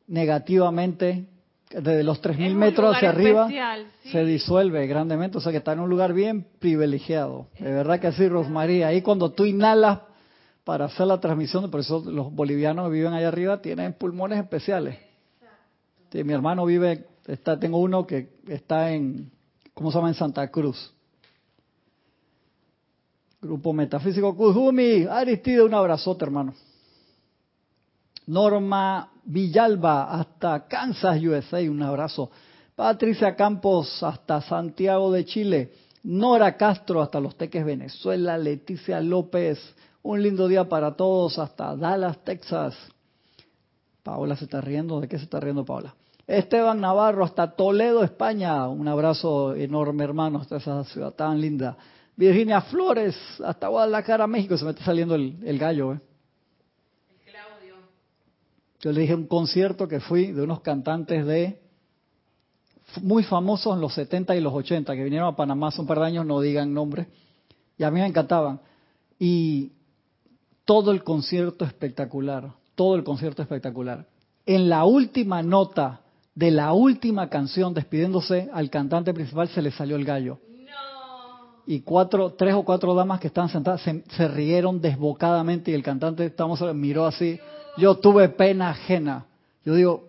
negativamente desde los 3.000 Es un metros hacia arriba especial, sí. se disuelve grandemente, o sea que está en un lugar bien privilegiado. De verdad que sí, Rosmaría. Ahí cuando tú inhalas para hacer la transmisión, por eso los bolivianos que viven allá arriba tienen pulmones especiales. Sí, mi hermano vive, está, tengo uno que está en, ¿cómo se llama? En Santa Cruz. Grupo Metafísico Kuzumi, Aristide, un abrazote, hermano. Norma Villalba, hasta Kansas, USA, un abrazo. Patricia Campos, hasta Santiago de Chile. Nora Castro, hasta Los Teques, Venezuela. Leticia López, un lindo día para todos, hasta Dallas, Texas. Paola se está riendo. ¿De qué se está riendo Paola? Esteban Navarro, hasta Toledo, España. Un abrazo enorme, hermano, hasta esa ciudad tan linda. Virginia Flores, hasta Guadalajara, México. Se me está saliendo el, el gallo, ¿eh? Claudio. Yo le dije un concierto que fui de unos cantantes de muy famosos en los 70 y los 80 que vinieron a Panamá hace un par de años, no digan nombres, y a mí me encantaban. Y todo el concierto espectacular, todo el concierto espectacular. En la última nota de la última canción, despidiéndose al cantante principal, se le salió el gallo. No. Y cuatro, tres o cuatro damas que estaban sentadas se, se rieron desbocadamente y el cantante estamos, miró así. Yo tuve pena ajena. Yo digo,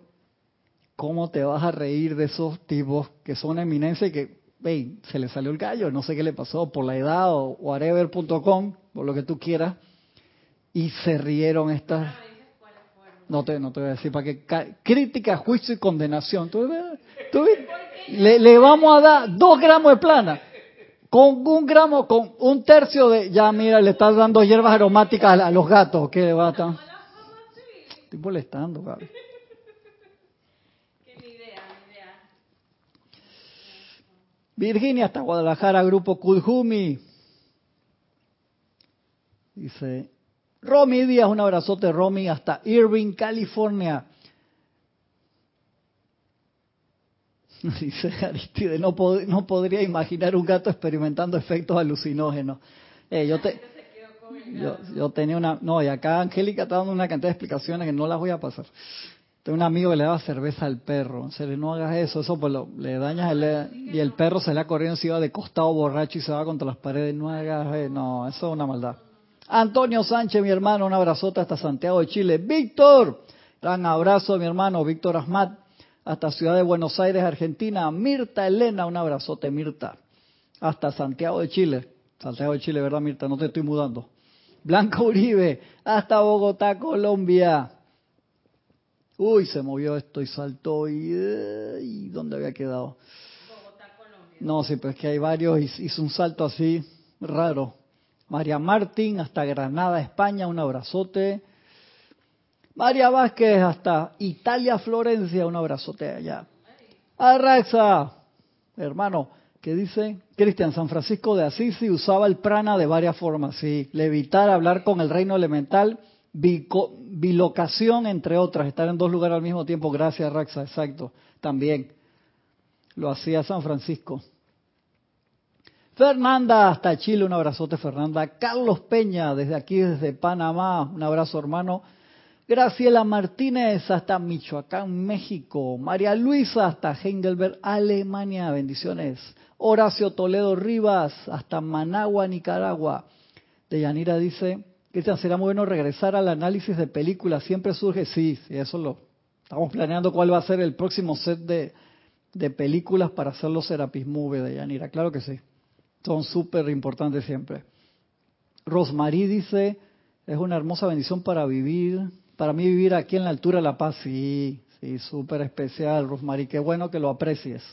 ¿cómo te vas a reír de esos tipos que son eminencia y que, hey, se le salió el gallo, no sé qué le pasó, por la edad o whatever.com, por lo que tú quieras, y se rieron estas... No te, no te voy a decir para qué. Crítica, juicio y condenación. ¿Tú, tú, le, le vamos a dar dos gramos de plana con un gramo, con un tercio de, ya mira, le estás dando hierbas aromáticas a, los gatos, ¿qué va estar? Estoy molestando, idea. Virginia hasta Guadalajara, grupo Kudjumi. Dice, Romy Díaz, un abrazote Romy hasta Irving, California. Dice Aristide, no, no podría imaginar un gato experimentando efectos alucinógenos. Eh, yo, te, yo, tenía una... No, y acá Angélica está dando una cantidad de explicaciones que no las voy a pasar. Tengo un amigo que le daba cerveza al perro. No hagas eso, eso pues lo, le dañas el, y el perro se le ha corriendo, se iba de costado borracho y se va contra las paredes. No hagas, eh, no, eso es una maldad. Antonio Sánchez, mi hermano, un abrazote hasta Santiago de Chile. Víctor, gran abrazo, mi hermano, Víctor Asmat hasta Ciudad de Buenos Aires, Argentina. Mirta Elena, un abrazote, Mirta. Hasta Santiago de Chile. Santiago de Chile, ¿verdad, Mirta? No te estoy mudando. Blanca Uribe, hasta Bogotá, Colombia. Uy, se movió esto y saltó y, y ¿dónde había quedado? Bogotá, Colombia. No, sí, pues que hay varios, hizo un salto así raro. María Martín, hasta Granada, España, un abrazote. María Vázquez hasta Italia, Florencia, un abrazote allá. Arraxa, hermano, ¿qué dice? Cristian, San Francisco de Asís usaba el prana de varias formas, sí, levitar, hablar con el reino elemental, bilocación, entre otras, estar en dos lugares al mismo tiempo, gracias Raxa, exacto, también lo hacía San Francisco. Fernanda, hasta Chile, un abrazote Fernanda. Carlos Peña, desde aquí, desde Panamá, un abrazo hermano. Graciela Martínez hasta Michoacán, México. María Luisa hasta Heidelberg, Alemania. Bendiciones. Horacio Toledo Rivas hasta Managua, Nicaragua. Deyanira dice, Cristian, será muy bueno regresar al análisis de películas. Siempre surge, sí, sí, eso lo estamos planeando cuál va a ser el próximo set de, películas para hacer los Serapis Movie de Yanira. Claro que sí. Son súper importantes siempre. Rosmarie dice, es una hermosa bendición para vivir para mí vivir aquí en la altura de La Paz, sí, sí, súper especial, Rosmarie, qué bueno que lo aprecies.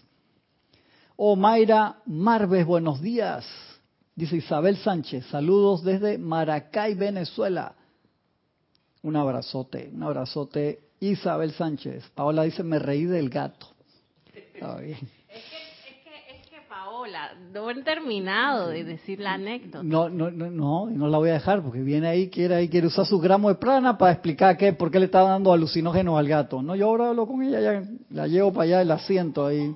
Oh, Mayra Marves, buenos días. Dice Isabel Sánchez, saludos desde Maracay, Venezuela. Un abrazote, un abrazote. Isabel Sánchez. Paola dice, me reí del gato. Está bien no han terminado de decir la anécdota. No, no, no, no, no la voy a dejar porque viene ahí, quiere ahí, quiere usar su gramo de prana para explicar qué, por qué le está dando alucinógenos al gato. No, yo ahora hablo con ella, ya la llevo para allá, el asiento ahí.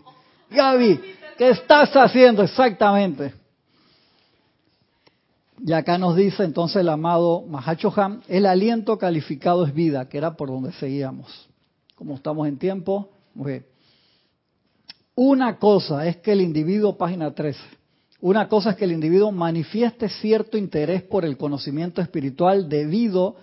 Gaby, ¿qué estás haciendo exactamente? Y acá nos dice entonces el amado Mahacho Ham, el aliento calificado es vida, que era por donde seguíamos. Como estamos en tiempo, muy bien. Una cosa es que el individuo, página 13, una cosa es que el individuo manifieste cierto interés por el conocimiento espiritual debido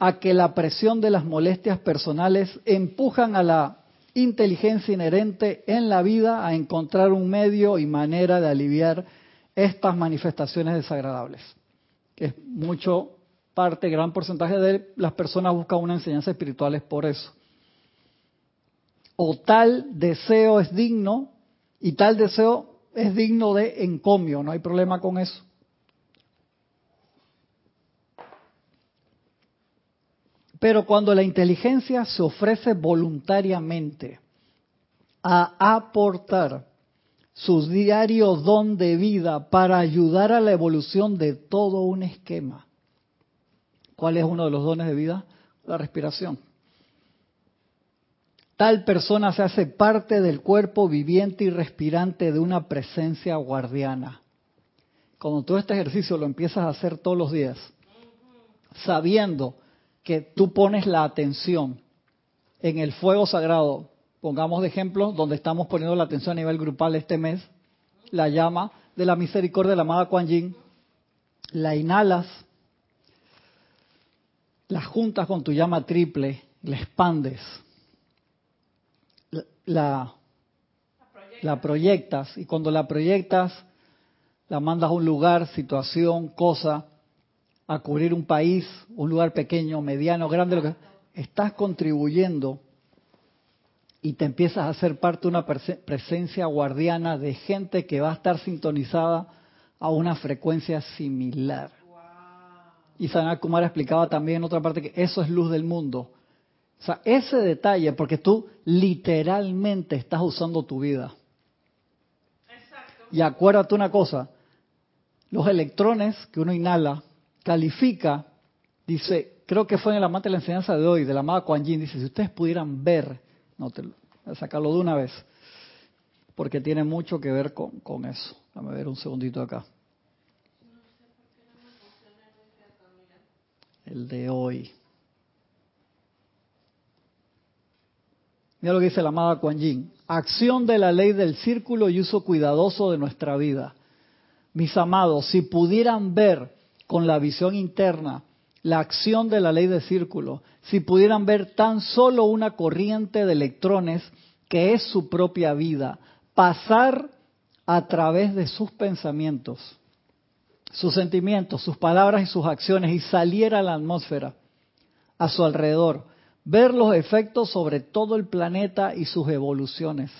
a que la presión de las molestias personales empujan a la inteligencia inherente en la vida a encontrar un medio y manera de aliviar estas manifestaciones desagradables. es mucho parte, gran porcentaje de las personas buscan una enseñanza espiritual por eso o tal deseo es digno y tal deseo es digno de encomio, no hay problema con eso. Pero cuando la inteligencia se ofrece voluntariamente a aportar su diario don de vida para ayudar a la evolución de todo un esquema, ¿cuál es uno de los dones de vida? La respiración. Tal persona se hace parte del cuerpo viviente y respirante de una presencia guardiana. Cuando todo este ejercicio lo empiezas a hacer todos los días, sabiendo que tú pones la atención en el fuego sagrado, pongamos de ejemplo, donde estamos poniendo la atención a nivel grupal este mes, la llama de la misericordia de la amada Kuan Yin, la inhalas, la juntas con tu llama triple, la expandes la, la proyectas y cuando la proyectas la mandas a un lugar, situación, cosa, a cubrir un país, un lugar pequeño, mediano, grande, lo que estás contribuyendo y te empiezas a hacer parte de una presencia guardiana de gente que va a estar sintonizada a una frecuencia similar. Y Sanat Kumara explicaba también en otra parte que eso es luz del mundo. O sea, ese detalle, porque tú literalmente estás usando tu vida. Y acuérdate una cosa, los electrones que uno inhala califica, dice, creo que fue en el amante de la enseñanza de hoy, de la amada Kuan Yin, dice, si ustedes pudieran ver, no te voy a sacarlo de una vez, porque tiene mucho que ver con, con eso. Dame ver un segundito acá. El de hoy. Mira lo que dice la amada Kuan. Acción de la ley del círculo y uso cuidadoso de nuestra vida. Mis amados, si pudieran ver con la visión interna la acción de la ley de círculo, si pudieran ver tan solo una corriente de electrones que es su propia vida, pasar a través de sus pensamientos, sus sentimientos, sus palabras y sus acciones y saliera a la atmósfera a su alrededor, ver los efectos sobre todo el planeta y sus evoluciones,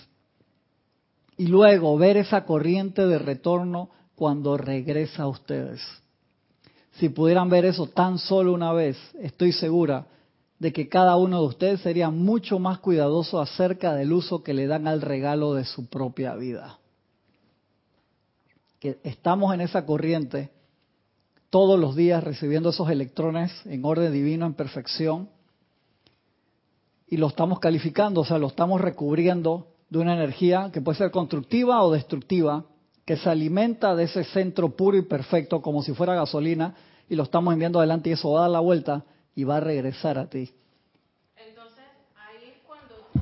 y luego ver esa corriente de retorno cuando regresa a ustedes. Si pudieran ver eso tan solo una vez, estoy segura de que cada uno de ustedes sería mucho más cuidadoso acerca del uso que le dan al regalo de su propia vida. Que estamos en esa corriente todos los días recibiendo esos electrones en orden divino, en perfección, y lo estamos calificando, o sea, lo estamos recubriendo de una energía que puede ser constructiva o destructiva, que se alimenta de ese centro puro y perfecto como si fuera gasolina y lo estamos enviando adelante y eso va a dar la vuelta y va a regresar a ti. Entonces, ahí es cuando tú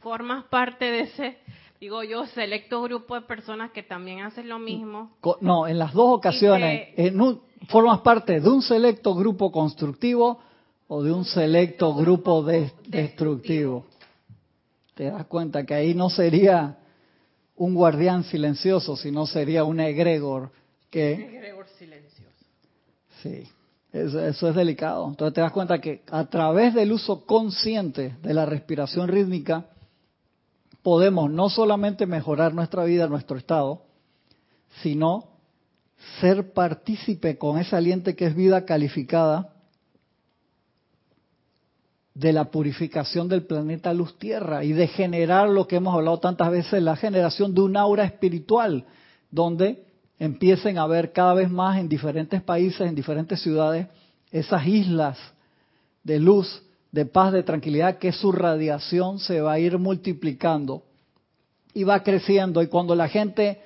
formas parte de ese, digo yo, selecto grupo de personas que también hacen lo mismo. No, en las dos ocasiones, en formas parte de un selecto grupo constructivo o de un selecto grupo destructivo. Te das cuenta que ahí no sería un guardián silencioso, sino sería un egregor que... Egregor silencioso. Sí, eso, eso, es delicado. Entonces te das cuenta que a través del uso consciente de la respiración rítmica, podemos no solamente mejorar nuestra vida, nuestro estado, sino ser partícipe con ese aliente que es vida calificada de la purificación del planeta luz tierra y de generar lo que hemos hablado tantas veces, la generación de un aura espiritual, donde empiecen a ver cada vez más en diferentes países, en diferentes ciudades, esas islas de luz, de paz, de tranquilidad, que su radiación se va a ir multiplicando y va creciendo. Y cuando la gente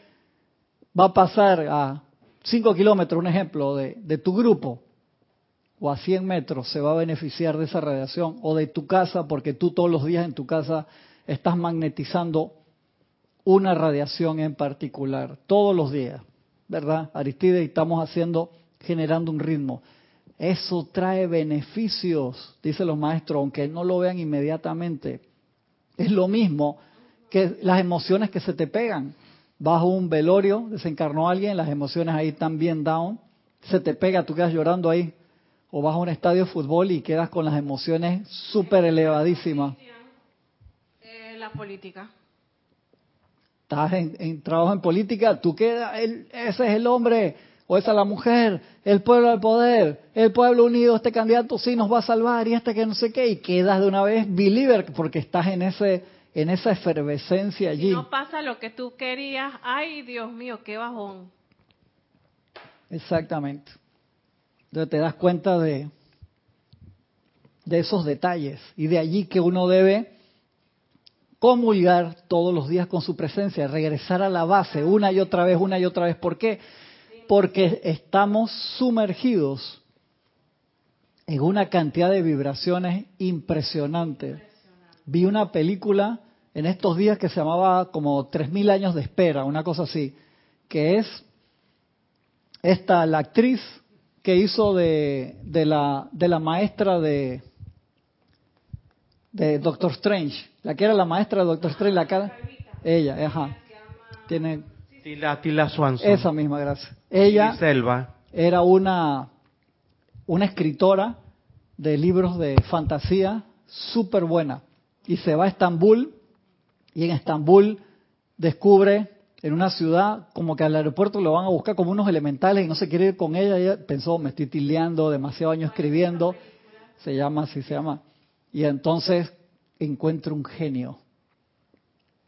va a pasar a 5 kilómetros, un ejemplo, de, de tu grupo, o a 100 metros se va a beneficiar de esa radiación o de tu casa porque tú todos los días en tu casa estás magnetizando una radiación en particular, todos los días, ¿verdad? Aristide, estamos haciendo, generando un ritmo. Eso trae beneficios, dicen los maestros, aunque no lo vean inmediatamente. Es lo mismo que las emociones que se te pegan. Bajo un velorio, desencarnó alguien, las emociones ahí están bien down, se te pega, tú quedas llorando ahí, o vas a un estadio de fútbol y quedas con las emociones súper elevadísimas. Eh, la política. Estás en, trabajo en política, tú quedas, ese es el hombre o esa es la mujer, el pueblo al poder, el pueblo unido, este candidato sí nos va a salvar y este que no sé qué, y quedas de una vez believer porque estás en ese en esa efervescencia allí. no pasa lo que tú querías, ay Dios mío, qué bajón. Exactamente. Te das cuenta de, de esos detalles y de allí que uno debe comulgar todos los días con su presencia, regresar a la base una y otra vez, una y otra vez. ¿Por qué? Porque estamos sumergidos en una cantidad de vibraciones impresionante. Vi una película en estos días que se llamaba como 3.000 años de espera, una cosa así, que es esta, la actriz que hizo de, de, la, de la maestra de, de Doctor Strange, la que era la maestra de Doctor Strange, la cara, ella, ajá, tiene Tila, Tila Swanson. esa misma gracia. Ella Selva. era una una escritora de libros de fantasía súper buena y se va a Estambul y en Estambul descubre en una ciudad como que al aeropuerto lo van a buscar como unos elementales y no se quiere ir con ella. Ella pensó, me estoy tileando demasiado años escribiendo. Se llama así, se llama. Y entonces encuentra un genio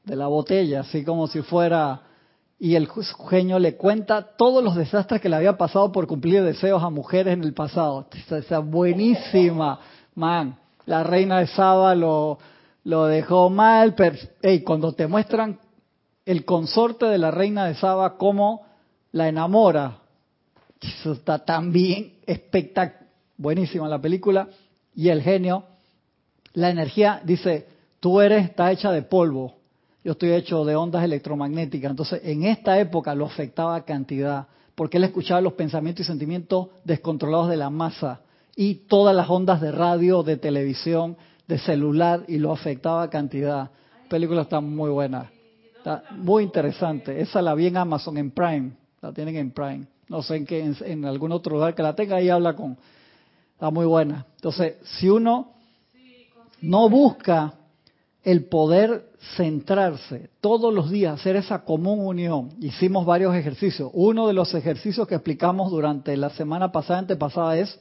de la botella, así como si fuera... Y el genio le cuenta todos los desastres que le había pasado por cumplir deseos a mujeres en el pasado. Esa buenísima, man. La reina de Saba lo, lo dejó mal, pero hey, cuando te muestran el consorte de la reina de Saba, cómo la enamora, está tan bien, espectacular, buenísima la película, y el genio, la energía, dice, tú eres, está hecha de polvo, yo estoy hecho de ondas electromagnéticas, entonces en esta época lo afectaba cantidad, porque él escuchaba los pensamientos y sentimientos descontrolados de la masa. Y todas las ondas de radio, de televisión, de celular y lo afectaba cantidad. La película está muy buena, está muy interesante. Esa la vi en Amazon, en Prime, la tienen en Prime. No sé en qué, en, en algún otro lugar que la tenga, ahí habla con. Está muy buena. Entonces, si uno no busca el poder centrarse todos los días, hacer esa común unión, hicimos varios ejercicios. Uno de los ejercicios que explicamos durante la semana pasada, antepasada, es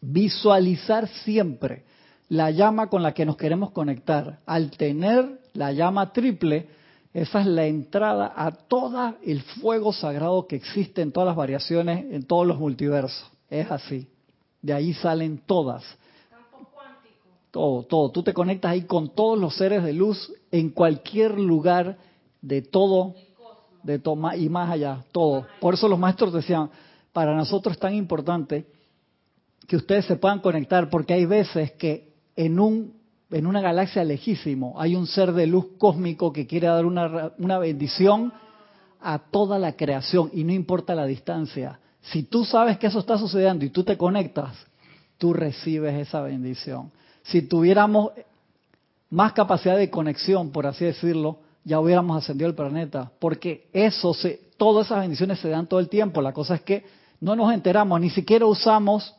visualizar siempre la llama con la que nos queremos conectar. Al tener la llama triple, esa es la entrada a todo el fuego sagrado que existe en todas las variaciones, en todos los multiversos. Es así. De ahí salen todas. Todo, todo. Tú te conectas ahí con todos los seres de luz en cualquier lugar de todo, de toma y más allá, todo. Por eso los maestros decían, para nosotros es tan importante que ustedes se puedan conectar, porque hay veces que en un en una galaxia lejísimo hay un ser de luz cósmico que quiere dar una, una bendición a toda la creación y no importa la distancia. Si tú sabes que eso está sucediendo y tú te conectas, tú recibes esa bendición. Si tuviéramos más capacidad de conexión, por así decirlo, ya hubiéramos ascendido el planeta, porque eso se, todas esas bendiciones se dan todo el tiempo. La cosa es que no nos enteramos, ni siquiera usamos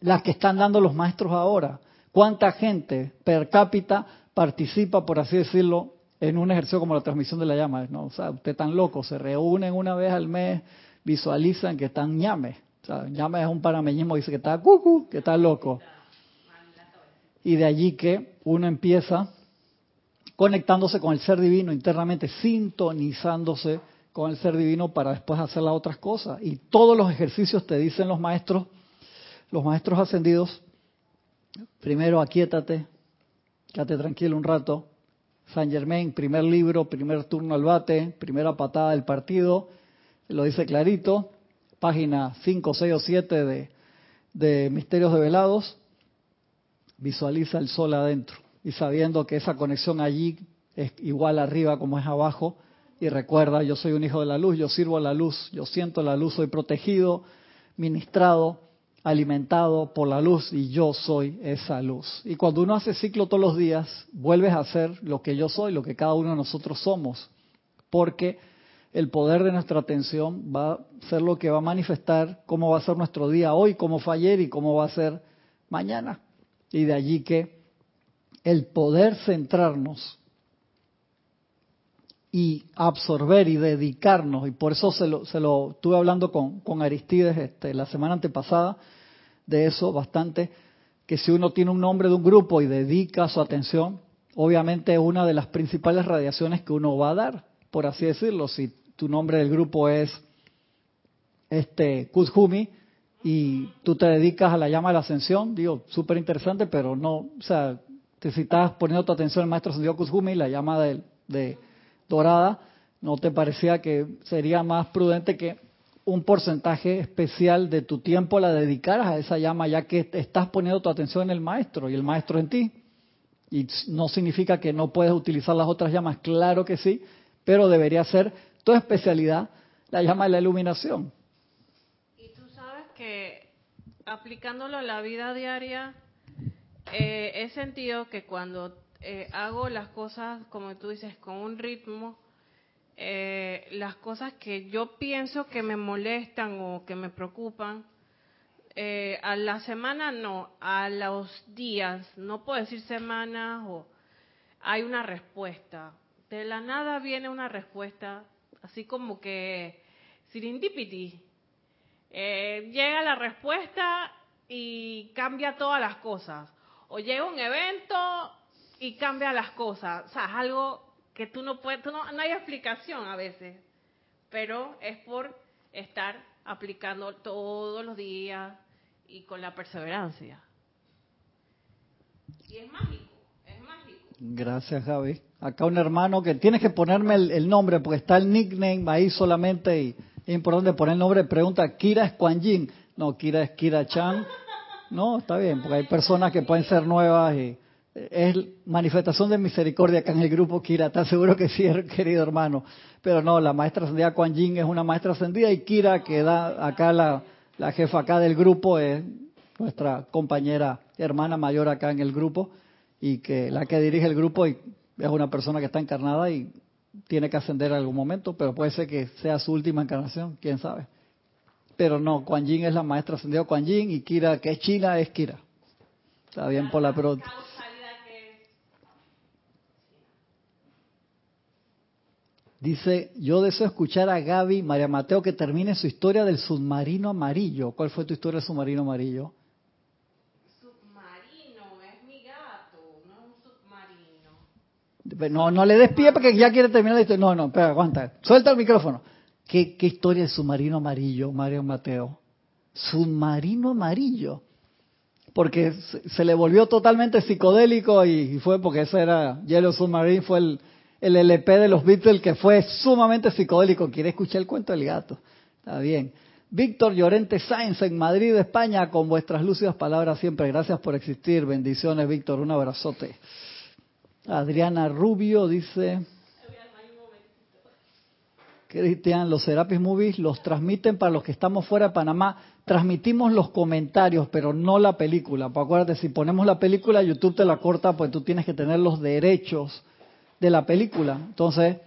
las que están dando los maestros ahora. ¿Cuánta gente per cápita participa, por así decirlo, en un ejercicio como la transmisión de la llama? ¿no? O sea, usted tan loco, se reúnen una vez al mes, visualizan que están ñame. O sea, ñame es un panameñismo, dice que está cucu, que está loco. Y de allí que uno empieza conectándose con el ser divino internamente, sintonizándose con el ser divino para después hacer las otras cosas. Y todos los ejercicios te dicen los maestros, los maestros ascendidos, primero aquíétate, quédate tranquilo un rato. San Germain, primer libro, primer turno al bate, primera patada del partido, lo dice clarito, página 5, 6 o 7 de, de Misterios Develados, visualiza el sol adentro y sabiendo que esa conexión allí es igual arriba como es abajo, y recuerda, yo soy un hijo de la luz, yo sirvo a la luz, yo siento la luz, soy protegido, ministrado, alimentado por la luz y yo soy esa luz. Y cuando uno hace ciclo todos los días, vuelves a ser lo que yo soy, lo que cada uno de nosotros somos, porque el poder de nuestra atención va a ser lo que va a manifestar cómo va a ser nuestro día hoy, cómo fue ayer y cómo va a ser mañana. Y de allí que el poder centrarnos y absorber y dedicarnos, y por eso se lo, se lo estuve hablando con, con Aristides este, la semana antepasada, de eso bastante, que si uno tiene un nombre de un grupo y dedica su atención, obviamente es una de las principales radiaciones que uno va a dar, por así decirlo. Si tu nombre del grupo es este Kuzhumi y tú te dedicas a la llama de la ascensión, digo, súper interesante, pero no, o sea, si estás poniendo tu atención al maestro ascendido Kuzhumi, la llama de, de dorada, ¿no te parecía que sería más prudente que un porcentaje especial de tu tiempo la dedicaras a esa llama, ya que estás poniendo tu atención en el maestro y el maestro en ti? Y no significa que no puedes utilizar las otras llamas, claro que sí, pero debería ser tu especialidad la llama de la iluminación. Y tú sabes que aplicándolo a la vida diaria, eh, he sentido que cuando eh, hago las cosas, como tú dices, con un ritmo, eh, las cosas que yo pienso que me molestan o que me preocupan, eh, a la semana no, a los días, no puedo decir semanas o hay una respuesta. De la nada viene una respuesta, así como que serendipity. Eh, llega la respuesta y cambia todas las cosas. O llega un evento y cambia las cosas. O sea, es algo que tú no puedes, no, no hay explicación a veces, pero es por estar aplicando todos los días y con la perseverancia. Y es mágico, es mágico. Gracias, Javi. Acá un hermano que tienes que ponerme el, nombre porque está el nickname ahí solamente y es importante poner el nombre. Pregunta, Kira es Kuan. No, Kira es Kira Chan. No, está bien, porque hay personas que pueden ser nuevas y es manifestación de misericordia acá en el grupo Kira, está seguro que sí, querido hermano. Pero no, la maestra ascendida Kuan Yin es una maestra ascendida y Kira, que da acá la, la jefa acá del grupo, es nuestra compañera hermana mayor acá en el grupo y que la que dirige el grupo y es una persona que está encarnada y tiene que ascender en algún momento, pero puede ser que sea su última encarnación, quién sabe. Pero no, Kuan Yin es la maestra ascendida Kuan Yin y Kira, que es China, es Kira. Está bien por la pregunta. Dice, yo deseo escuchar a Gaby, María Mateo, que termine su historia del submarino amarillo. ¿Cuál fue tu historia del submarino amarillo? Submarino, es mi gato, no un submarino. No, no le des pie porque ya quiere terminar la historia. No, no, espera, aguanta. Suelta el micrófono. ¿Qué, qué historia del submarino amarillo, María Mateo? Submarino amarillo. Porque se, se le volvió totalmente psicodélico y, y fue porque ese era, Yellow Submarine fue el, el LP de los Beatles que fue sumamente psicodélico. Quiere escuchar el cuento del gato. Está bien. Víctor Llorente Sáenz en Madrid, España, con vuestras lúcidas palabras siempre. Gracias por existir. Bendiciones, Víctor. Un abrazote. Adriana Rubio dice. Cristian, los Serapis Movies los transmiten para los que estamos fuera de Panamá. Transmitimos los comentarios, pero no la película. Pues acuérdate, si ponemos la película, YouTube te la corta, pues tú tienes que tener los derechos de la película. Entonces,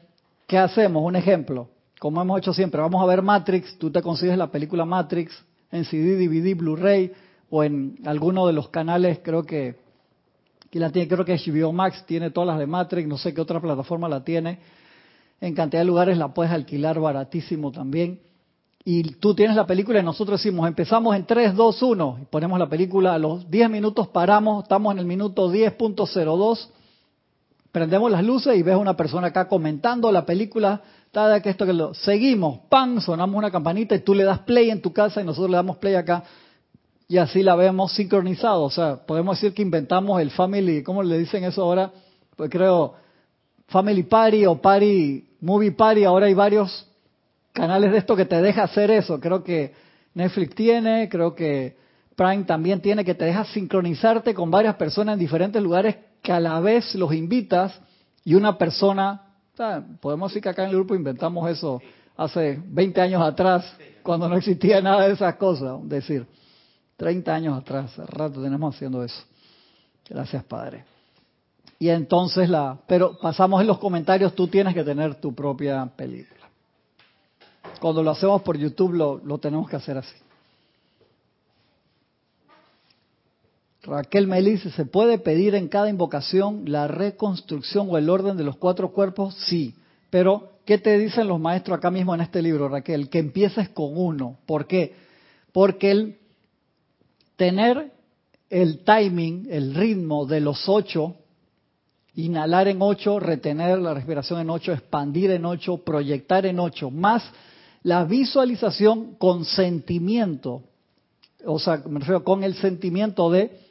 ¿qué hacemos? Un ejemplo, como hemos hecho siempre, vamos a ver Matrix, tú te consigues la película Matrix en CD, DVD, Blu-ray o en alguno de los canales, creo que, que la tiene, creo que HBO Max tiene todas las de Matrix, no sé qué otra plataforma la tiene. En cantidad de lugares la puedes alquilar baratísimo también. Y tú tienes la película y nosotros decimos, empezamos en 3, 2, 1, y ponemos la película, a los 10 minutos paramos, estamos en el minuto 10.02 prendemos las luces y ves a una persona acá comentando la película, tal que esto que lo seguimos, pan, sonamos una campanita y tú le das play en tu casa y nosotros le damos play acá. Y así la vemos sincronizado, o sea, podemos decir que inventamos el family, ¿cómo le dicen eso ahora? Pues creo family party o party movie party, ahora hay varios canales de esto que te deja hacer eso, creo que Netflix tiene, creo que Prime también tiene que te deja sincronizarte con varias personas en diferentes lugares que a la vez los invitas y una persona, podemos decir que acá en el grupo inventamos eso hace 20 años atrás, cuando no existía nada de esas cosas, decir, 30 años atrás, rato tenemos haciendo eso. Gracias, Padre. Y entonces la, pero pasamos en los comentarios, tú tienes que tener tu propia película. Cuando lo hacemos por YouTube lo, lo tenemos que hacer así. Raquel Melise, ¿se puede pedir en cada invocación la reconstrucción o el orden de los cuatro cuerpos? Sí, pero ¿qué te dicen los maestros acá mismo en este libro, Raquel? Que empieces con uno. ¿Por qué? Porque el tener el timing, el ritmo de los ocho, inhalar en ocho, retener la respiración en ocho, expandir en ocho, proyectar en ocho, más la visualización con sentimiento, o sea, me refiero con el sentimiento de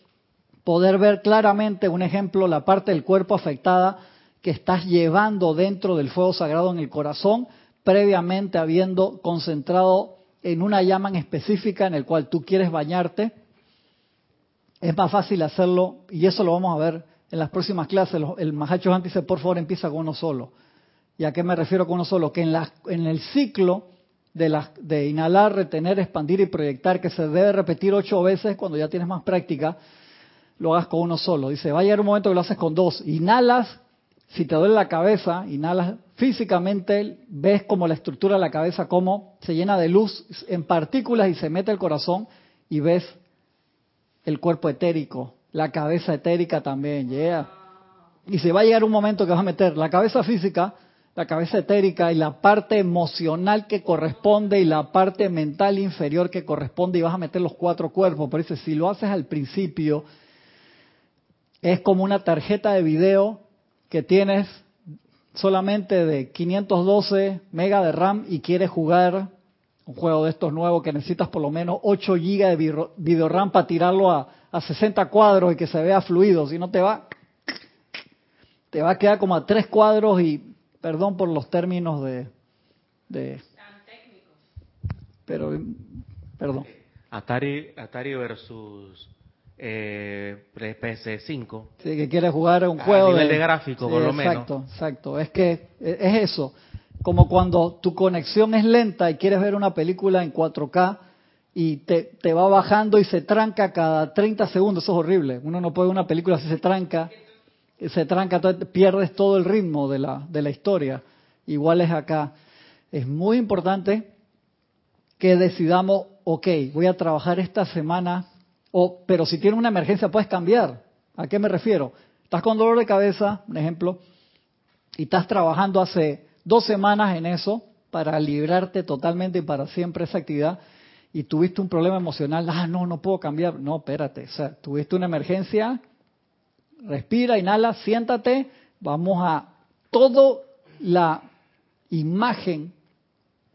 poder ver claramente, un ejemplo, la parte del cuerpo afectada que estás llevando dentro del fuego sagrado en el corazón, previamente habiendo concentrado en una llama en específica en el cual tú quieres bañarte. Es más fácil hacerlo, y eso lo vamos a ver en las próximas clases. El Mahacho antes dice, por favor, empieza con uno solo. ¿Y a qué me refiero con uno solo? Que en, la, en el ciclo de, la, de inhalar, retener, expandir y proyectar, que se debe repetir ocho veces cuando ya tienes más práctica, lo hagas con uno solo. Dice, va a llegar un momento que lo haces con dos. Inhalas, si te duele la cabeza, inhalas físicamente, ves como la estructura de la cabeza, cómo se llena de luz en partículas y se mete el corazón y ves el cuerpo etérico, la cabeza etérica también, yeah. Y se va a llegar un momento que vas a meter la cabeza física, la cabeza etérica y la parte emocional que corresponde y la parte mental inferior que corresponde y vas a meter los cuatro cuerpos. Por eso si lo haces al principio, es como una tarjeta de video que tienes solamente de 512 mega de RAM y quieres jugar un juego de estos nuevos que necesitas por lo menos 8 gigas de video RAM para tirarlo a, a 60 cuadros y que se vea fluido, si no te va te va a quedar como a tres cuadros y perdón por los términos de, de pero perdón. Atari Atari versus eh, PS5 sí que quiere jugar un juego a nivel de, gráfico por lo menos exacto exacto es que es eso como cuando tu conexión es lenta y quieres ver una película en 4K y te, te va bajando y se tranca cada 30 segundos, eso es horrible. Uno no puede ver una película si se tranca se tranca, pierdes todo el ritmo de la, de la historia. Igual es acá. Es muy importante que decidamos, ok, voy a trabajar esta semana, o, pero si tienes una emergencia puedes cambiar. ¿A qué me refiero? Estás con dolor de cabeza, un ejemplo, y estás trabajando hace dos semanas en eso para librarte totalmente y para siempre esa actividad y tuviste un problema emocional, ah, no, no puedo cambiar. No, espérate, o sea, tuviste una emergencia respira, inhala, siéntate, vamos a toda la imagen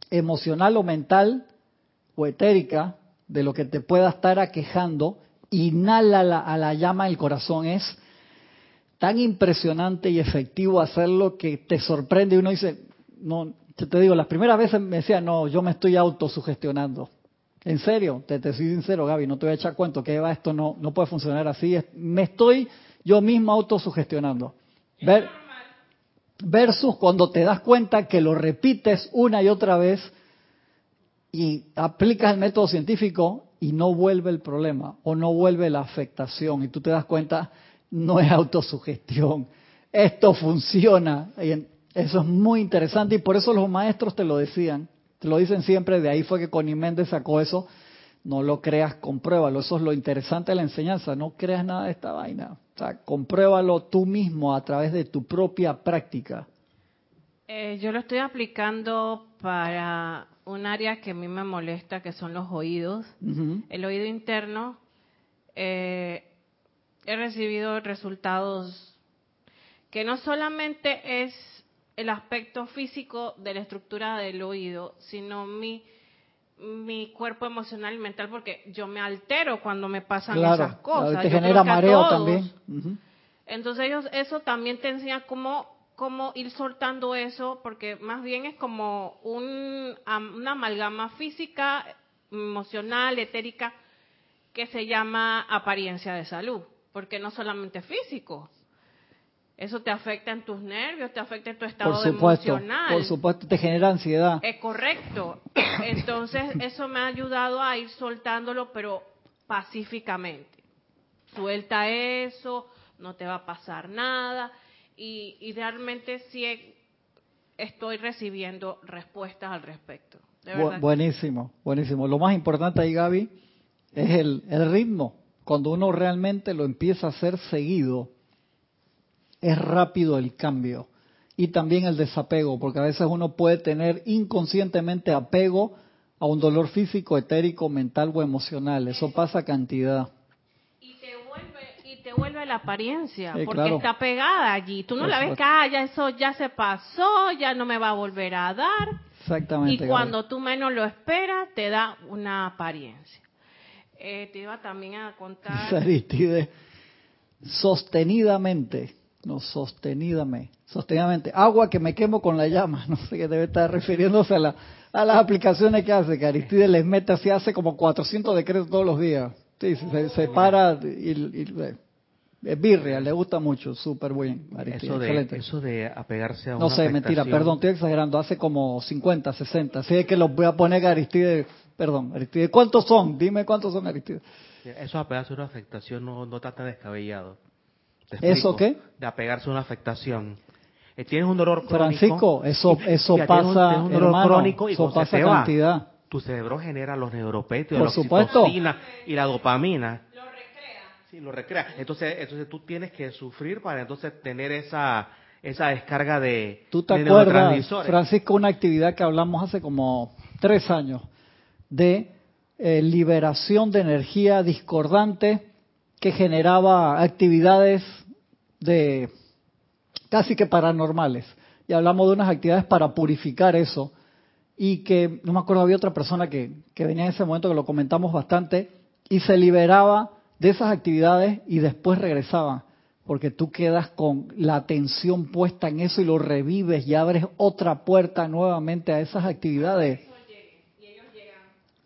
emocional o mental o etérica de lo que te pueda estar aquejando, inhala a la llama del corazón. Es tan impresionante y efectivo hacerlo que te sorprende y uno dice, no, te digo, las primeras veces me decía, no, yo me estoy autosugestionando. En serio, te, te soy sincero, Gaby, no te voy a echar cuento que va, esto no, no puede funcionar así. Me estoy yo mismo autosugestionando. Ver, versus cuando te das cuenta que lo repites una y otra vez y aplicas el método científico y no vuelve el problema o no vuelve la afectación. Y tú te das cuenta, no es autosugestión, esto funciona. Eso es muy interesante y por eso los maestros te lo decían, te lo dicen siempre, de ahí fue que Connie Méndez sacó eso, no lo creas, compruébalo, eso es lo interesante de la enseñanza, no creas nada de esta vaina, o sea, compruébalo tú mismo a través de tu propia práctica. Eh, yo lo estoy aplicando para un área que a mí me molesta, que son los oídos. El oído interno. Eh, he recibido resultados que no solamente es el aspecto físico de la estructura del oído, sino mi mi cuerpo emocional y mental porque yo me altero cuando me pasan esas cosas. Te genera mareo también. Entonces ellos eso también te enseña cómo cómo ir soltando eso porque más bien es como un, una amalgama física, emocional, etérica que se llama apariencia de salud, porque no solamente físico, eso te afecta en tus nervios, te afecta en tu estado emocional. Por supuesto, te genera ansiedad. Es correcto. Entonces, eso me ha ayudado a ir soltándolo, pero pacíficamente. Suelta eso, no te va a pasar nada. Y, realmente sí estoy recibiendo respuestas al respecto. buenísimo, buenísimo. Lo más importante ahí, Gaby, es el, el ritmo. Cuando uno realmente lo empieza a hacer seguido, es rápido el cambio y también el desapego, porque a veces uno puede tener inconscientemente apego a un dolor físico, etérico, mental o emocional. Eso pasa cantidad. Y te vuelve, y te vuelve la apariencia, porque está pegada allí. Tú no la ves que, ah, ya eso ya se pasó, ya no me va a volver a dar. Exactamente. Y cuando tú menos lo esperas, te da una apariencia. Eh, te iba también a contar. sostenidamente no, sostenidamente. Sostenidamente. Agua que me quemo con la llama. No sé qué debe estar refiriéndose a, la, a las aplicaciones que hace. Que Aristide les mete así, hace como 400 decretos todos los días. Sí, se, se para y, y, birria, le gusta mucho, súper bien. Eso, de, eso de apegarse a No sé, mentira, perdón, estoy exagerando, hace como 50, 60. Así es que los voy a poner a Aristide, perdón, Aristide, ¿cuántos son? Dime cuántos son Aristide. Eso apegarse a una afectación no, no está tan descabellado. ¿Te ¿Eso qué? De apegarse a una afectación. Eh, tienes un dolor crónico. Francisco, eso, eso ya tienes un- pasa, tienes un dolor hermano, crónico y eso pasa te va, cantidad. Tu cerebro genera los neuropéptidos, Por la oxitocina y la dopamina. Sí, lo recrea. Entonces, entonces tú tienes que sufrir para entonces tener esa esa descarga de, ¿Tú te de acuerdas. Francisco, una actividad que hablamos hace como tres años de eh, liberación de energía discordante que generaba actividades de casi que paranormales? Y hablamos de unas actividades para purificar eso y que, no me acuerdo, había otra persona que, que venía en ese momento que lo comentamos bastante y se liberaba de esas actividades y después regresaba, porque tú quedas con la atención puesta en eso y lo revives y abres otra puerta nuevamente a esas actividades.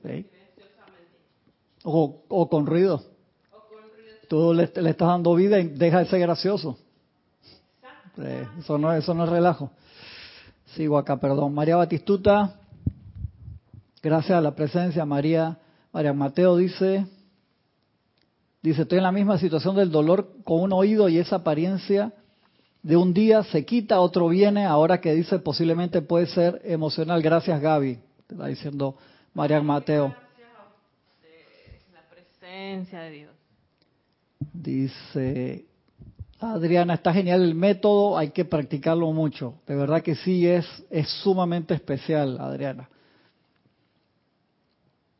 ¿Sí? O, o con ruido. Tú le, le estás dando vida y deja de ser gracioso. Sí, eso no, eso no es relajo. Sigo acá, perdón. María Batistuta, gracias a la presencia. María, María Mateo dice, dice, estoy en la misma situación del dolor con un oído y esa apariencia de un día se quita, otro viene, ahora que dice posiblemente puede ser emocional. Gracias Gaby, te va diciendo María Mateo. La presencia de Dios. Dice Adriana, está genial el método, hay que practicarlo mucho. De verdad que sí, es, es sumamente especial, Adriana.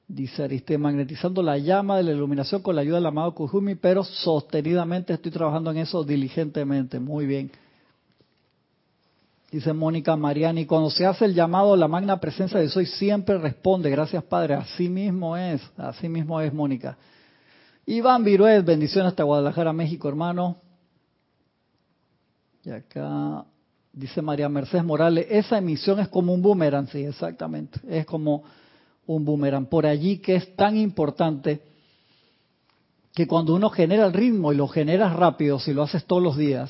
Dice Ariste, magnetizando la llama de la iluminación con la ayuda del amado Kujumi, pero sostenidamente estoy trabajando en eso diligentemente. Muy bien. Dice Mónica Mariani, cuando se hace el llamado la magna presencia de soy, siempre responde, gracias Padre, así mismo es, así mismo es Mónica. Iván Viruet, bendiciones hasta Guadalajara, México, hermano. Y acá dice María Mercedes Morales, esa emisión es como un boomerang, sí, exactamente, es como un boomerang. Por allí que es tan importante que cuando uno genera el ritmo y lo generas rápido, si lo haces todos los días,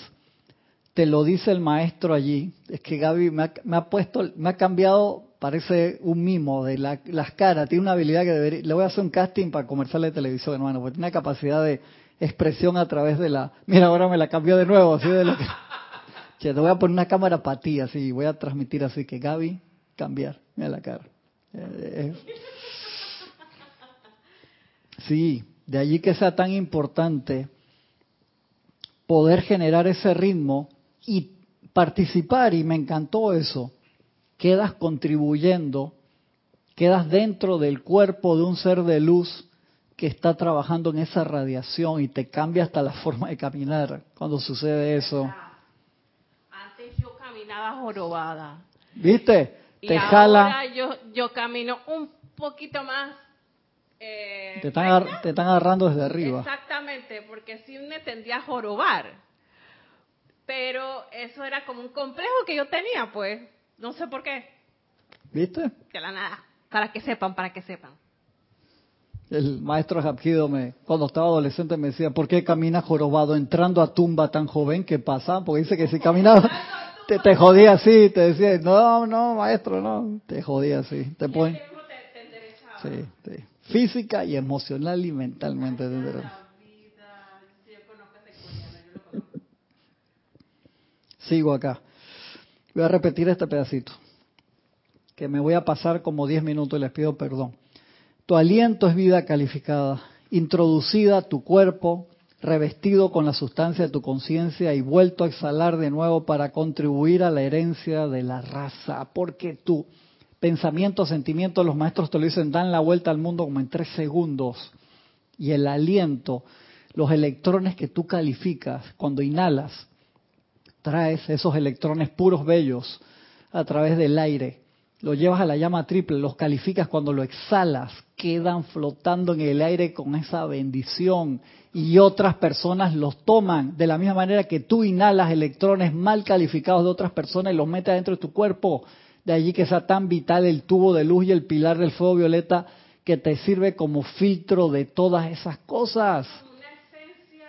te lo dice el maestro allí. Es que Gaby me ha, puesto, me ha cambiado, parece un mimo de la- las caras. Tiene una habilidad que debería. Le voy a hacer un casting para comercial de televisión, hermano, porque tiene una capacidad de expresión a través de la. Mira, ahora me la cambió de nuevo, así de lo que. Te voy a poner una cámara para ti, así, voy a transmitir así que Gaby, cambiar, mira la cara. Eh, eh. Sí, de allí que sea tan importante poder generar ese ritmo y participar, y me encantó eso, quedas contribuyendo, quedas dentro del cuerpo de un ser de luz que está trabajando en esa radiación y te cambia hasta la forma de caminar cuando sucede eso. Antes yo caminaba jorobada. ¿Viste? Y Te ahora jala, yo, yo camino un poquito más. eh, te están, agar- te están agarrando desde arriba. Exactamente, porque sí me tendía a jorobar. Pero eso era como un complejo que yo tenía, pues. No sé por qué. ¿Viste? De la nada. Para que sepan, para que sepan. El maestro Japkido me, cuando estaba adolescente me decía, ¿por qué caminas jorobado entrando a tumba tan joven? ¿Qué pasa? Porque dice que si caminaba, te, te jodía así, te decía, no, no, maestro, no, te jodía así, te pone, sí, sí. física y emocional y mentalmente. te endereza. Sigo acá. Voy a repetir este pedacito, que me voy a pasar como 10 minutos y les pido perdón. Tu aliento es vida calificada, introducida a tu cuerpo, revestido con la sustancia de tu conciencia y vuelto a exhalar de nuevo para contribuir a la herencia de la raza, porque tu pensamiento, sentimiento, los maestros te lo dicen, dan la vuelta al mundo como en tres segundos. Y el aliento, los electrones que tú calificas cuando inhalas, traes esos electrones puros bellos a través del aire, los llevas a la llama triple, los calificas cuando lo exhalas, quedan flotando en el aire con esa bendición y otras personas los toman de la misma manera que tú inhalas electrones mal calificados de otras personas y los metes dentro de tu cuerpo. De allí que sea tan vital el tubo de luz y el pilar del fuego violeta que te sirve como filtro de todas esas cosas. Una esencia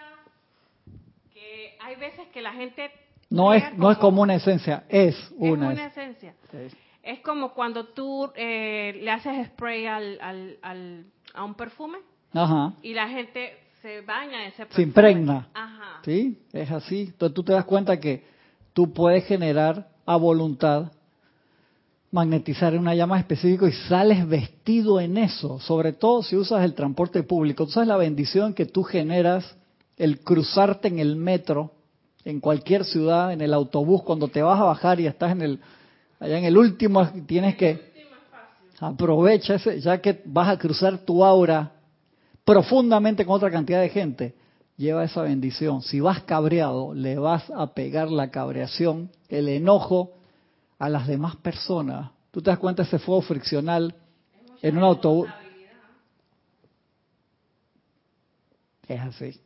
que hay veces que la gente... No es, no es como una esencia, es es una. una esencia. Es como cuando tú eh, le haces spray al, al, al- a un perfume Ajá. Y la gente se baña en ese perfume. Se impregna. Ajá. ¿Sí? Es así. Entonces tú te das cuenta que tú puedes generar a voluntad, magnetizar en una llama específica y sales vestido en eso. Sobre todo si usas el transporte público. Tú sabes la bendición que tú generas el cruzarte en el metro, en cualquier ciudad, en el autobús, cuando te vas a bajar y estás en el, allá en el último, tienes que aprovecha ese, ya que vas a cruzar tu aura profundamente con otra cantidad de gente, lleva esa bendición. Si vas cabreado, le vas a pegar la cabreación, el enojo a las demás personas. ¿Tú te das cuenta ese fuego friccional en un autobús? Es así.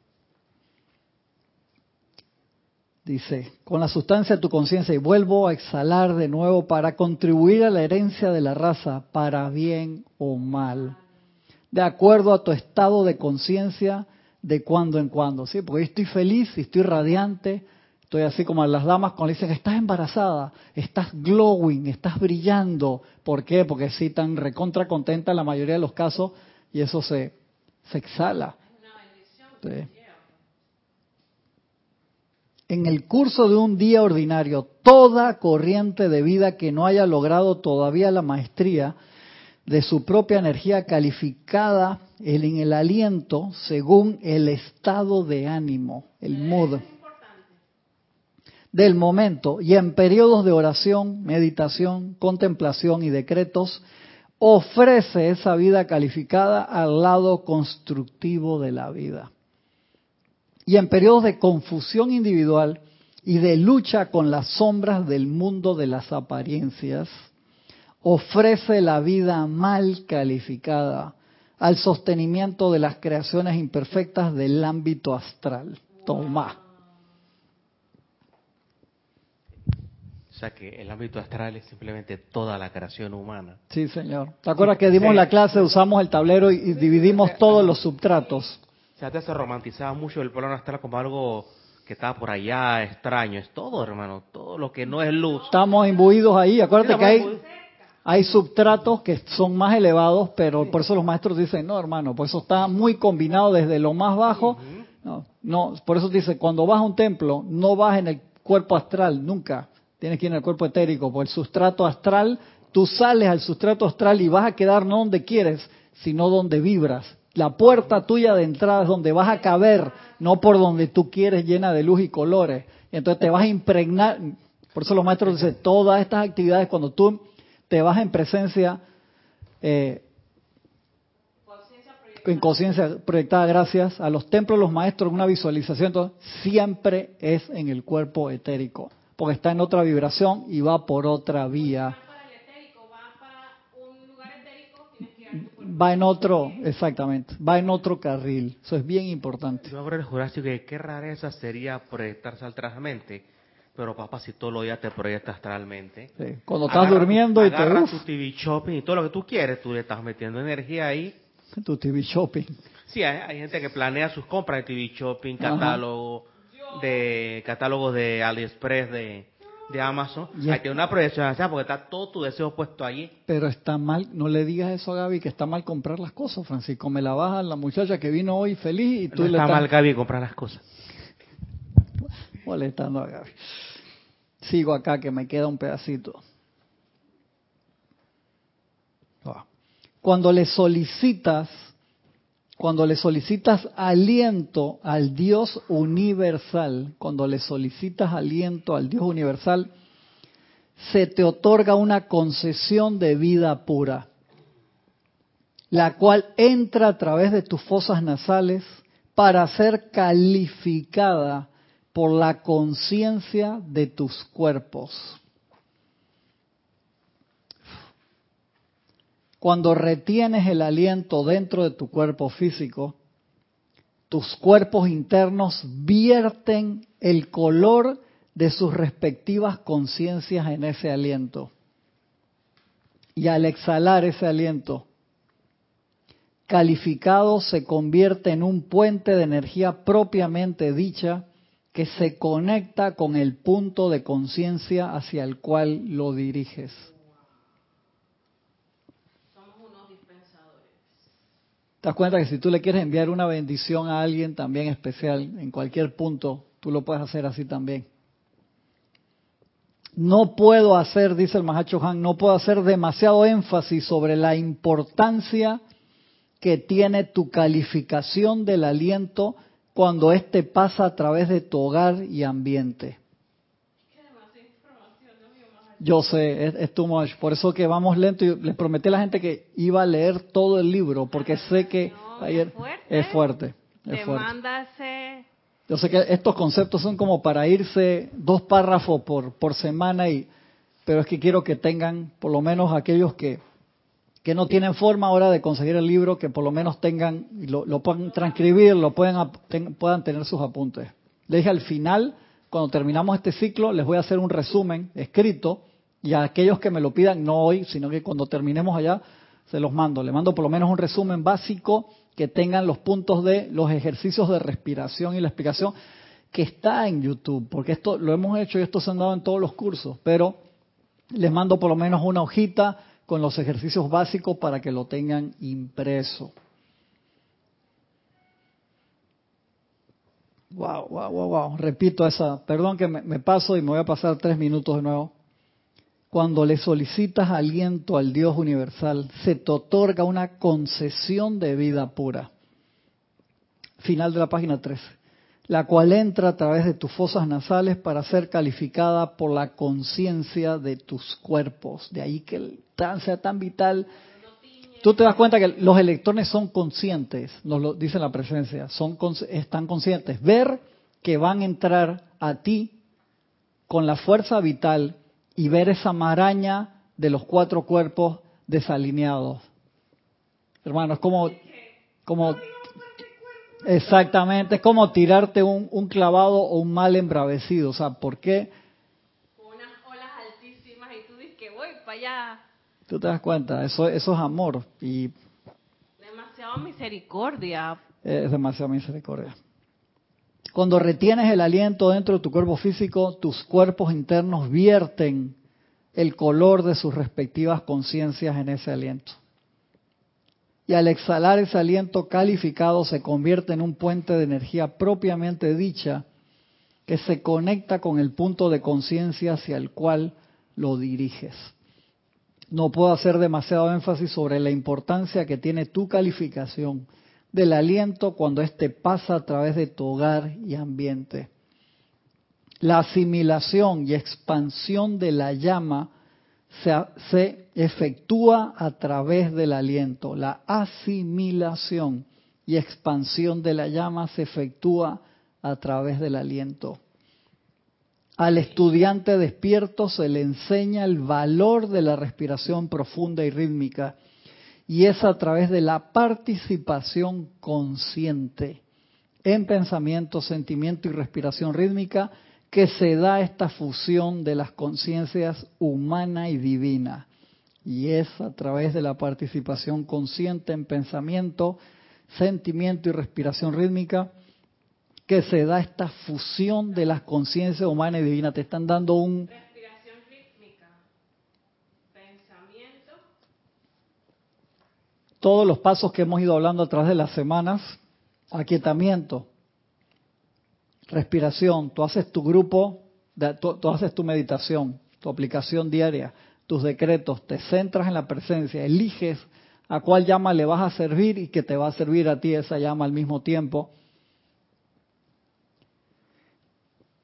Dice, con la sustancia de tu conciencia y vuelvo a exhalar de nuevo para contribuir a la herencia de la raza, para bien o mal, de acuerdo a tu estado de conciencia de cuando en cuando, ¿sí? Porque estoy feliz estoy radiante, estoy así como a las damas cuando dicen, estás embarazada, estás glowing, estás brillando. ¿Por qué? Porque sí, tan recontra contenta en la mayoría de los casos y eso se, se exhala. Sí en el curso de un día ordinario, toda corriente de vida que no haya logrado todavía la maestría de su propia energía calificada en el aliento según el estado de ánimo, el mood del momento y en periodos de oración, meditación, contemplación y decretos, ofrece esa vida calificada al lado constructivo de la vida y en periodos de confusión individual y de lucha con las sombras del mundo de las apariencias, ofrece la vida mal calificada al sostenimiento de las creaciones imperfectas del ámbito astral. Toma. O sea que el ámbito astral es simplemente toda la creación humana. Sí, señor. ¿Te acuerdas que dimos la clase, usamos el tablero y dividimos todos los subtratos? Sea, antes se romantizaba mucho el plano astral como algo que estaba por allá, extraño. Es todo, hermano, todo lo que no es luz. Estamos imbuidos ahí. Acuérdate que hay, hay subtratos que son más elevados, pero por eso los maestros dicen, no, hermano, por eso está muy combinado desde lo más bajo. No, no, por eso dice, cuando vas a un templo, no vas en el cuerpo astral, nunca. Tienes que ir en el cuerpo etérico, por el sustrato astral, tú sales al sustrato astral y vas a quedar no donde quieres, sino donde vibras. La puerta tuya de entrada es donde vas a caber, no por donde tú quieres llena de luz y colores. Entonces te vas a impregnar. Por eso los maestros dicen, todas estas actividades, cuando tú te vas en presencia, eh, en conciencia proyectada gracias a los templos, los maestros, una visualización, entonces, siempre es en el cuerpo etérico, porque está en otra vibración y va por otra vía. Va en otro, exactamente, va en otro carril. Eso es bien importante. Yo abro el Jurásico que qué rareza sería proyectarse astralmente. Pero papá, si todos los días te proyectas astralmente. Cuando estás durmiendo y te agarras tu TV shopping y todo lo que tú quieres, tú le estás metiendo energía ahí. Tu TV shopping. Sí, hay, gente que planea sus compras de TV shopping, catálogo de catálogos de AliExpress, de de Amazon, hay que una proyección porque está todo tu deseo puesto allí. Pero está mal, no le digas eso a Gaby, que está mal comprar las cosas, Francisco. Me la baja la muchacha que vino hoy feliz y tú no le está mal Gaby comprar las cosas. Molestando a Gaby. Sigo acá que me queda un pedacito. Ah. Cuando le solicitas cuando le solicitas aliento al Dios universal, cuando le solicitas aliento al Dios universal, se te otorga una concesión de vida pura, la cual entra a través de tus fosas nasales para ser calificada por la conciencia de tus cuerpos. Cuando retienes el aliento dentro de tu cuerpo físico, tus cuerpos internos vierten el color de sus respectivas conciencias en ese aliento. Y al exhalar ese aliento, calificado se convierte en un puente de energía propiamente dicha que se conecta con el punto de conciencia hacia el cual lo diriges. Te das cuenta que si tú le quieres enviar una bendición a alguien también especial, en cualquier punto, tú lo puedes hacer así también. No puedo hacer, dice el Mahacho Han, no puedo hacer demasiado énfasis sobre la importancia que tiene tu calificación del aliento cuando éste pasa a través de tu hogar y ambiente. Yo sé, es, too much. Por eso que vamos lento. Y les prometí a la gente que iba a leer todo el libro, porque sé que ayer es fuerte. Es fuerte. Yo sé que estos conceptos son como para irse dos párrafos por, por semana, y, pero es que quiero que tengan, por lo menos aquellos que, que no tienen forma ahora de conseguir el libro, que por lo menos tengan, lo, lo puedan transcribir, lo puedan, puedan tener sus apuntes. Le dije al final, cuando terminamos este ciclo, les voy a hacer un resumen escrito y a aquellos que me lo pidan, no hoy, sino que cuando terminemos allá, se los mando. Le mando por lo menos un resumen básico que tengan los puntos de los ejercicios de respiración y la explicación que está en YouTube, porque esto lo hemos hecho y esto se han dado en todos los cursos, pero les mando por lo menos una hojita con los ejercicios básicos para que lo tengan impreso. Wow, wow, wow, wow. Repito esa, perdón que me, me paso y me voy a pasar tres minutos de nuevo. Cuando le solicitas aliento al Dios universal, se te otorga una concesión de vida pura. Final de la página 13. La cual entra a través de tus fosas nasales para ser calificada por la conciencia de tus cuerpos. De ahí que el trance sea tan vital. Tú te das cuenta que los electrones son conscientes, nos lo dice la presencia, son, están conscientes. Ver que van a entrar a ti con la fuerza vital y ver esa maraña de los cuatro cuerpos desalineados. Hermano, es como, como exactamente, es como tirarte un, un, clavado o un mal embravecido. O sea, ¿por qué? Con unas olas altísimas y tú dices que voy para allá. Tú te das cuenta, eso, eso es amor y... Demasiado misericordia. Es demasiado misericordia. Cuando retienes el aliento dentro de tu cuerpo físico, tus cuerpos internos vierten el color de sus respectivas conciencias en ese aliento. Y al exhalar ese aliento calificado se convierte en un puente de energía propiamente dicha que se conecta con el punto de conciencia hacia el cual lo diriges. No puedo hacer demasiado énfasis sobre la importancia que tiene tu calificación del aliento cuando éste pasa a través de tu hogar y ambiente. La asimilación y expansión de la llama se, se, efectúa a través del aliento. La asimilación y expansión de la llama se efectúa a través del aliento. Al estudiante despierto se le enseña el valor de la respiración profunda y rítmica y es a través de la participación consciente en pensamiento, sentimiento y respiración rítmica que se da esta fusión de las conciencias humana y divina. Y es a través de la participación consciente en pensamiento, sentimiento y respiración rítmica que se da esta fusión de las conciencias humana y divina. Te están dando un todos los pasos que hemos ido hablando a través de las semanas, aquietamiento, respiración, tú haces tu grupo, tú, haces tu meditación, tu aplicación diaria, tus decretos, te centras en la presencia, eliges a cuál llama le vas a servir y que te va a servir a ti esa llama al mismo tiempo.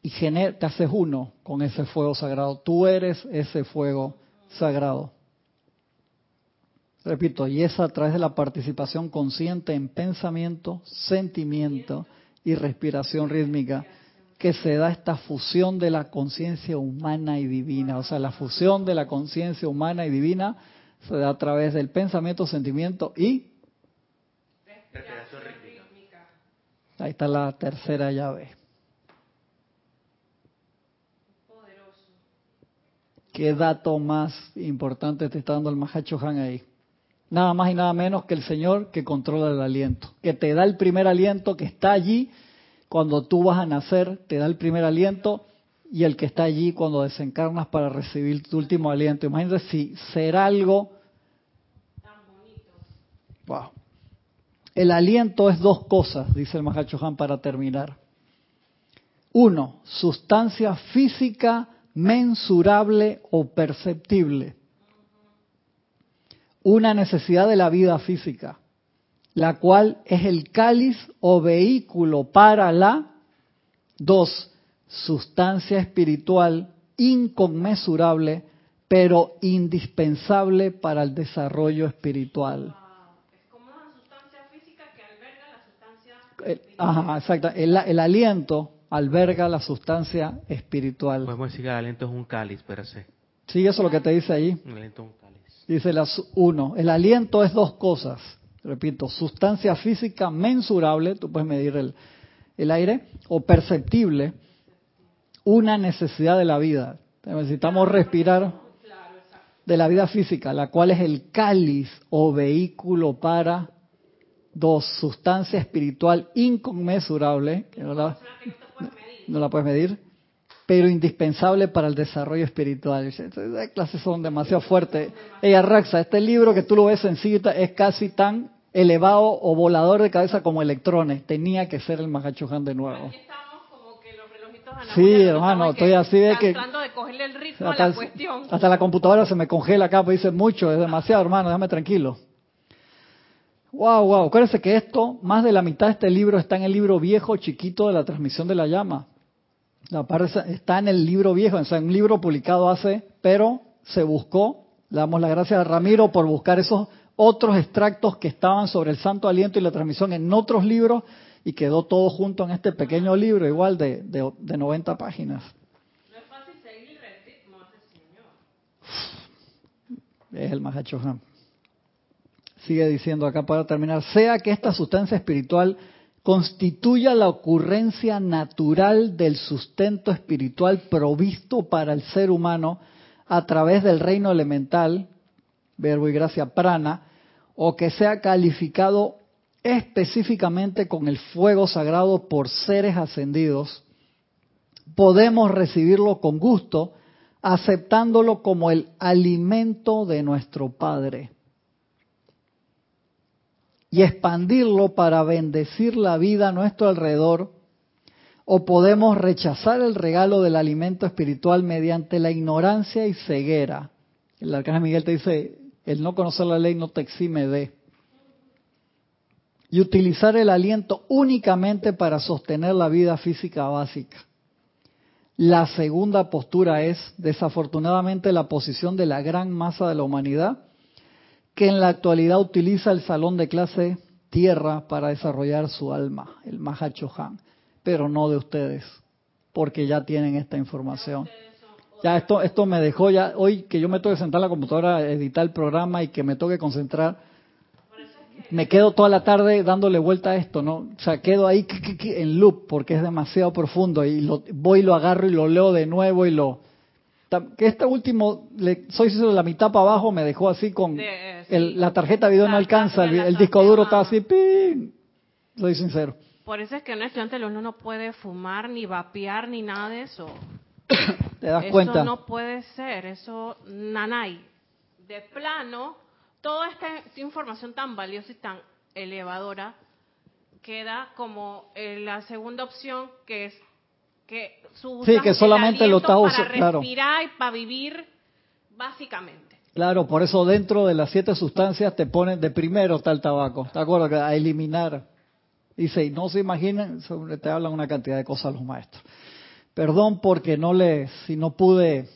Y te haces uno con ese fuego sagrado. Tú eres ese fuego sagrado. Repito, y es a través de la participación consciente en pensamiento, sentimiento y respiración rítmica que se da esta fusión de la conciencia humana y divina. O sea, la fusión de la conciencia humana y divina se da a través del pensamiento, sentimiento y respiración rítmica. Ahí está la tercera llave. ¿Qué dato más importante te está dando el Mahacho Han ahí? Nada más y nada menos que el Señor que controla el aliento, que te da el primer aliento, que está allí cuando tú vas a nacer, te da el primer aliento y el que está allí cuando desencarnas para recibir tu último aliento. Imagínate si será algo... Tan bonito. Wow. el aliento es dos cosas, dice el Mahachohan para terminar. Uno, sustancia física mensurable o perceptible. Una necesidad de la vida física, la cual es el cáliz o vehículo para la dos, sustancia espiritual inconmensurable, pero indispensable para el desarrollo espiritual. Es como una sustancia física que alberga la sustancia Ajá, exacto. el aliento alberga la sustancia espiritual. Podemos decir que el aliento es un cáliz, pero sí. Sí, eso es lo que te dice ahí. El aliento es un cáliz. Dice las uno. El aliento es dos cosas. Repito, sustancia física mensurable, tú puedes medir el, el aire, o perceptible, una necesidad de la vida. Necesitamos respirar de la vida física, la cual es el cáliz o vehículo para dos, sustancia espiritual inconmensurable, que no la, no la puedes medir, pero indispensable para el desarrollo espiritual. Esas clases son demasiado fuertes. Ella, Raxa, este libro que tú lo ves sencillo es casi tan elevado o volador de cabeza como electrones. Tenía que ser el Mahachohan de nuevo. Sí, hermano, estoy así de que... De cogerle el ritmo hasta, a la cuestión. hasta la computadora se me congela acá, pues dice mucho, es demasiado, hermano, déjame tranquilo. Wow, wow. Acuérdense que esto, más de la mitad de este libro está en el libro viejo chiquito de la transmisión de la llama. La parte está en el libro viejo, sea, un libro publicado hace, pero se buscó. Le damos las gracias a Ramiro por buscar esos otros extractos que estaban sobre el santo aliento y la transmisión en otros libros y quedó todo junto en este pequeño libro, igual de, de, 90 páginas. No es fácil seguir el ritmo Señor. Es el Mahachohan sigue diciendo acá para terminar, sea que esta sustancia espiritual constituya la ocurrencia natural del sustento espiritual provisto para el ser humano a través del reino elemental, verbo y gracia prana, o que sea calificado específicamente con el fuego sagrado por seres ascendidos, podemos recibirlo con gusto, aceptándolo como el alimento de nuestro Padre y expandirlo para bendecir la vida a nuestro alrededor, o podemos rechazar el regalo del alimento espiritual mediante la ignorancia y ceguera. El arcángel Miguel te dice, el no conocer la ley no te exime de. Y utilizar el aliento únicamente para sostener la vida física básica. La segunda postura es, desafortunadamente, la posición de la gran masa de la humanidad, que en la actualidad utiliza el salón de clase tierra para desarrollar su alma, el Mahachohan, pero no de ustedes, porque ya tienen esta información. Ya esto, esto me dejó ya, hoy que yo me tengo que sentar en la computadora a editar el programa y que me tengo que concentrar, me quedo toda la tarde dándole vuelta a esto, ¿no? O sea, quedo ahí en loop porque es demasiado profundo y lo, voy y lo agarro y lo leo de nuevo y lo, que este último, le, soy sincero, la mitad para abajo me dejó así con la tarjeta video no alcanza, el, disco duro está así, ¡pin! Soy sincero. Por eso es que un estudiante de no puede fumar, ni vapear, ni nada de eso. ¿Te das cuenta? Eso no puede ser, eso nanay. De plano, toda esta, información tan valiosa y tan elevadora queda como la segunda opción que es que su sí, que solamente lo está usando para respirar y para vivir básicamente. Claro, por eso dentro de las siete sustancias te ponen de primero está el tabaco, ¿te acuerdas? A eliminar. Dice, y no se imaginen, te hablan una cantidad de cosas los maestros. Perdón porque no le, si no pude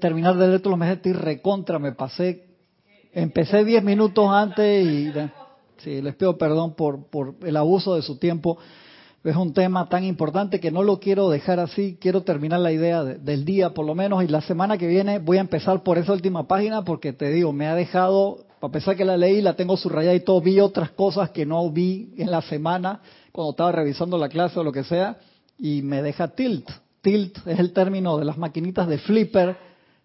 terminar de leer todos los mensajes y recontra, me pasé, empecé diez minutos antes y sí, les pido perdón por, por el abuso de su tiempo. Es un tema tan importante que no lo quiero dejar así. Quiero terminar la idea del día, por lo menos, y la semana que viene voy a empezar por esa última página porque te digo, me ha dejado, a pesar que la leí, la tengo subrayada y todo, vi otras cosas que no vi en la semana cuando estaba revisando la clase o lo que sea, y me deja tilt. Tilt es el término de las maquinitas de flipper.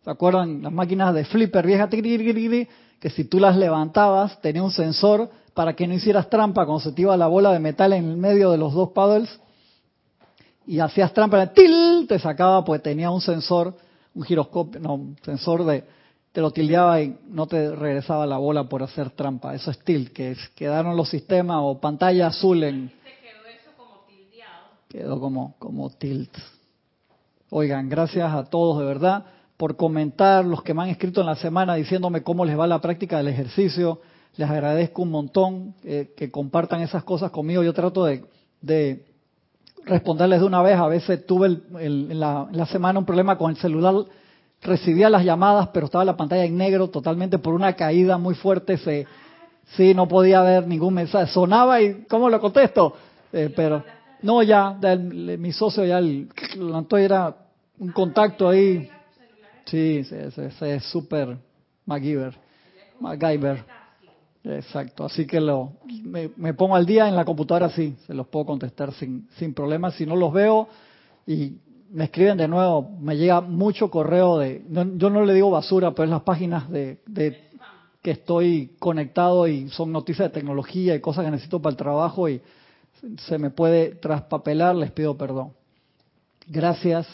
¿Se acuerdan? Las máquinas de flipper viejas, que si tú las levantabas, tenía un sensor para que no hicieras trampa cuando se te iba la bola de metal en el medio de los dos paddles y hacías trampa, ¡til! te sacaba pues tenía un sensor, un giroscopio, no, un sensor de, te lo tildeaba y no te regresaba la bola por hacer trampa. Eso es tilt, que quedaron los sistemas o pantalla azul en... quedó eso como tildeado. Quedó como, como tilt. Oigan, gracias a todos de verdad por comentar, los que me han escrito en la semana diciéndome cómo les va la práctica del ejercicio. Les agradezco un montón eh, que compartan esas cosas conmigo. Yo trato de, de responderles de una vez. A veces tuve en, la, semana un problema con el celular. Recibía las llamadas, pero estaba la pantalla en negro totalmente por una caída muy fuerte. Se, sí, no podía ver ningún mensaje. Sonaba y ¿cómo lo contesto? Eh, pero no, ya, mi socio ya el, era un contacto ahí. Sí, ese es súper MacGyver. MacGyver. Exacto, así que lo, me, pongo al día en la computadora, sí, se los puedo contestar sin, sin problemas. Si no los veo y me escriben de nuevo, me llega mucho correo de, yo no le digo basura, pero es las páginas de, de que estoy conectado y son noticias de tecnología y cosas que necesito para el trabajo y se me puede traspapelar, les pido perdón. Gracias,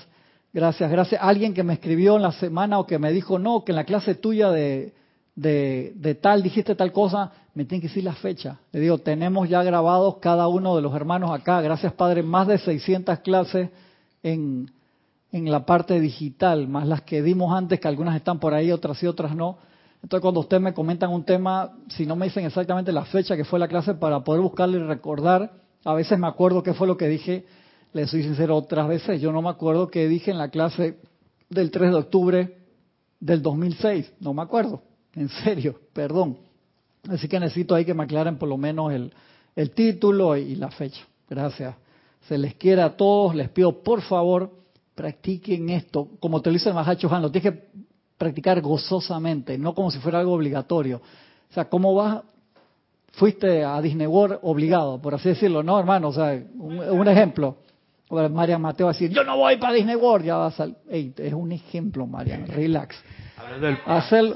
gracias, gracias. Alguien que me escribió en la semana o que me dijo, no, que en la clase tuya de de, tal, dijiste tal cosa, me tiene que decir la fecha. Le digo, tenemos ya grabados cada uno de los hermanos acá, gracias Padre, más de 600 clases en, en la parte digital, más las que dimos antes, que algunas están por ahí, otras sí, otras no. Entonces cuando ustedes me comentan un tema, si no me dicen exactamente la fecha que fue la clase para poder buscarle y recordar, a veces me acuerdo qué fue lo que dije, les soy sincero, otras veces yo no me acuerdo qué dije en la clase del 3 de octubre del 2006, no me acuerdo. En serio, perdón. Así que necesito ahí que me aclaren por lo menos el, el título y la fecha. Gracias. Se les quiere a todos. Les pido, por favor, practiquen esto. Como te lo dice el Mahacho Han, lo tienes que practicar gozosamente, no como si fuera algo obligatorio. O sea, ¿cómo vas? Fuiste a Disney World obligado, por así decirlo, ¿no, hermano? O sea, un, ejemplo. María Mateo va a decir, yo no voy para Disney World, ya vas al... es un ejemplo, María, relax. Hacer,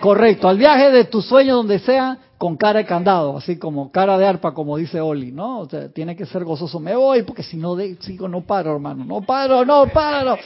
correcto, al viaje de tu sueño donde sea con cara de candado, así como cara de arpa, como dice Oli, ¿no? tiene que ser gozoso. Me voy porque si no sigo no paro, hermano. No paro, no paro.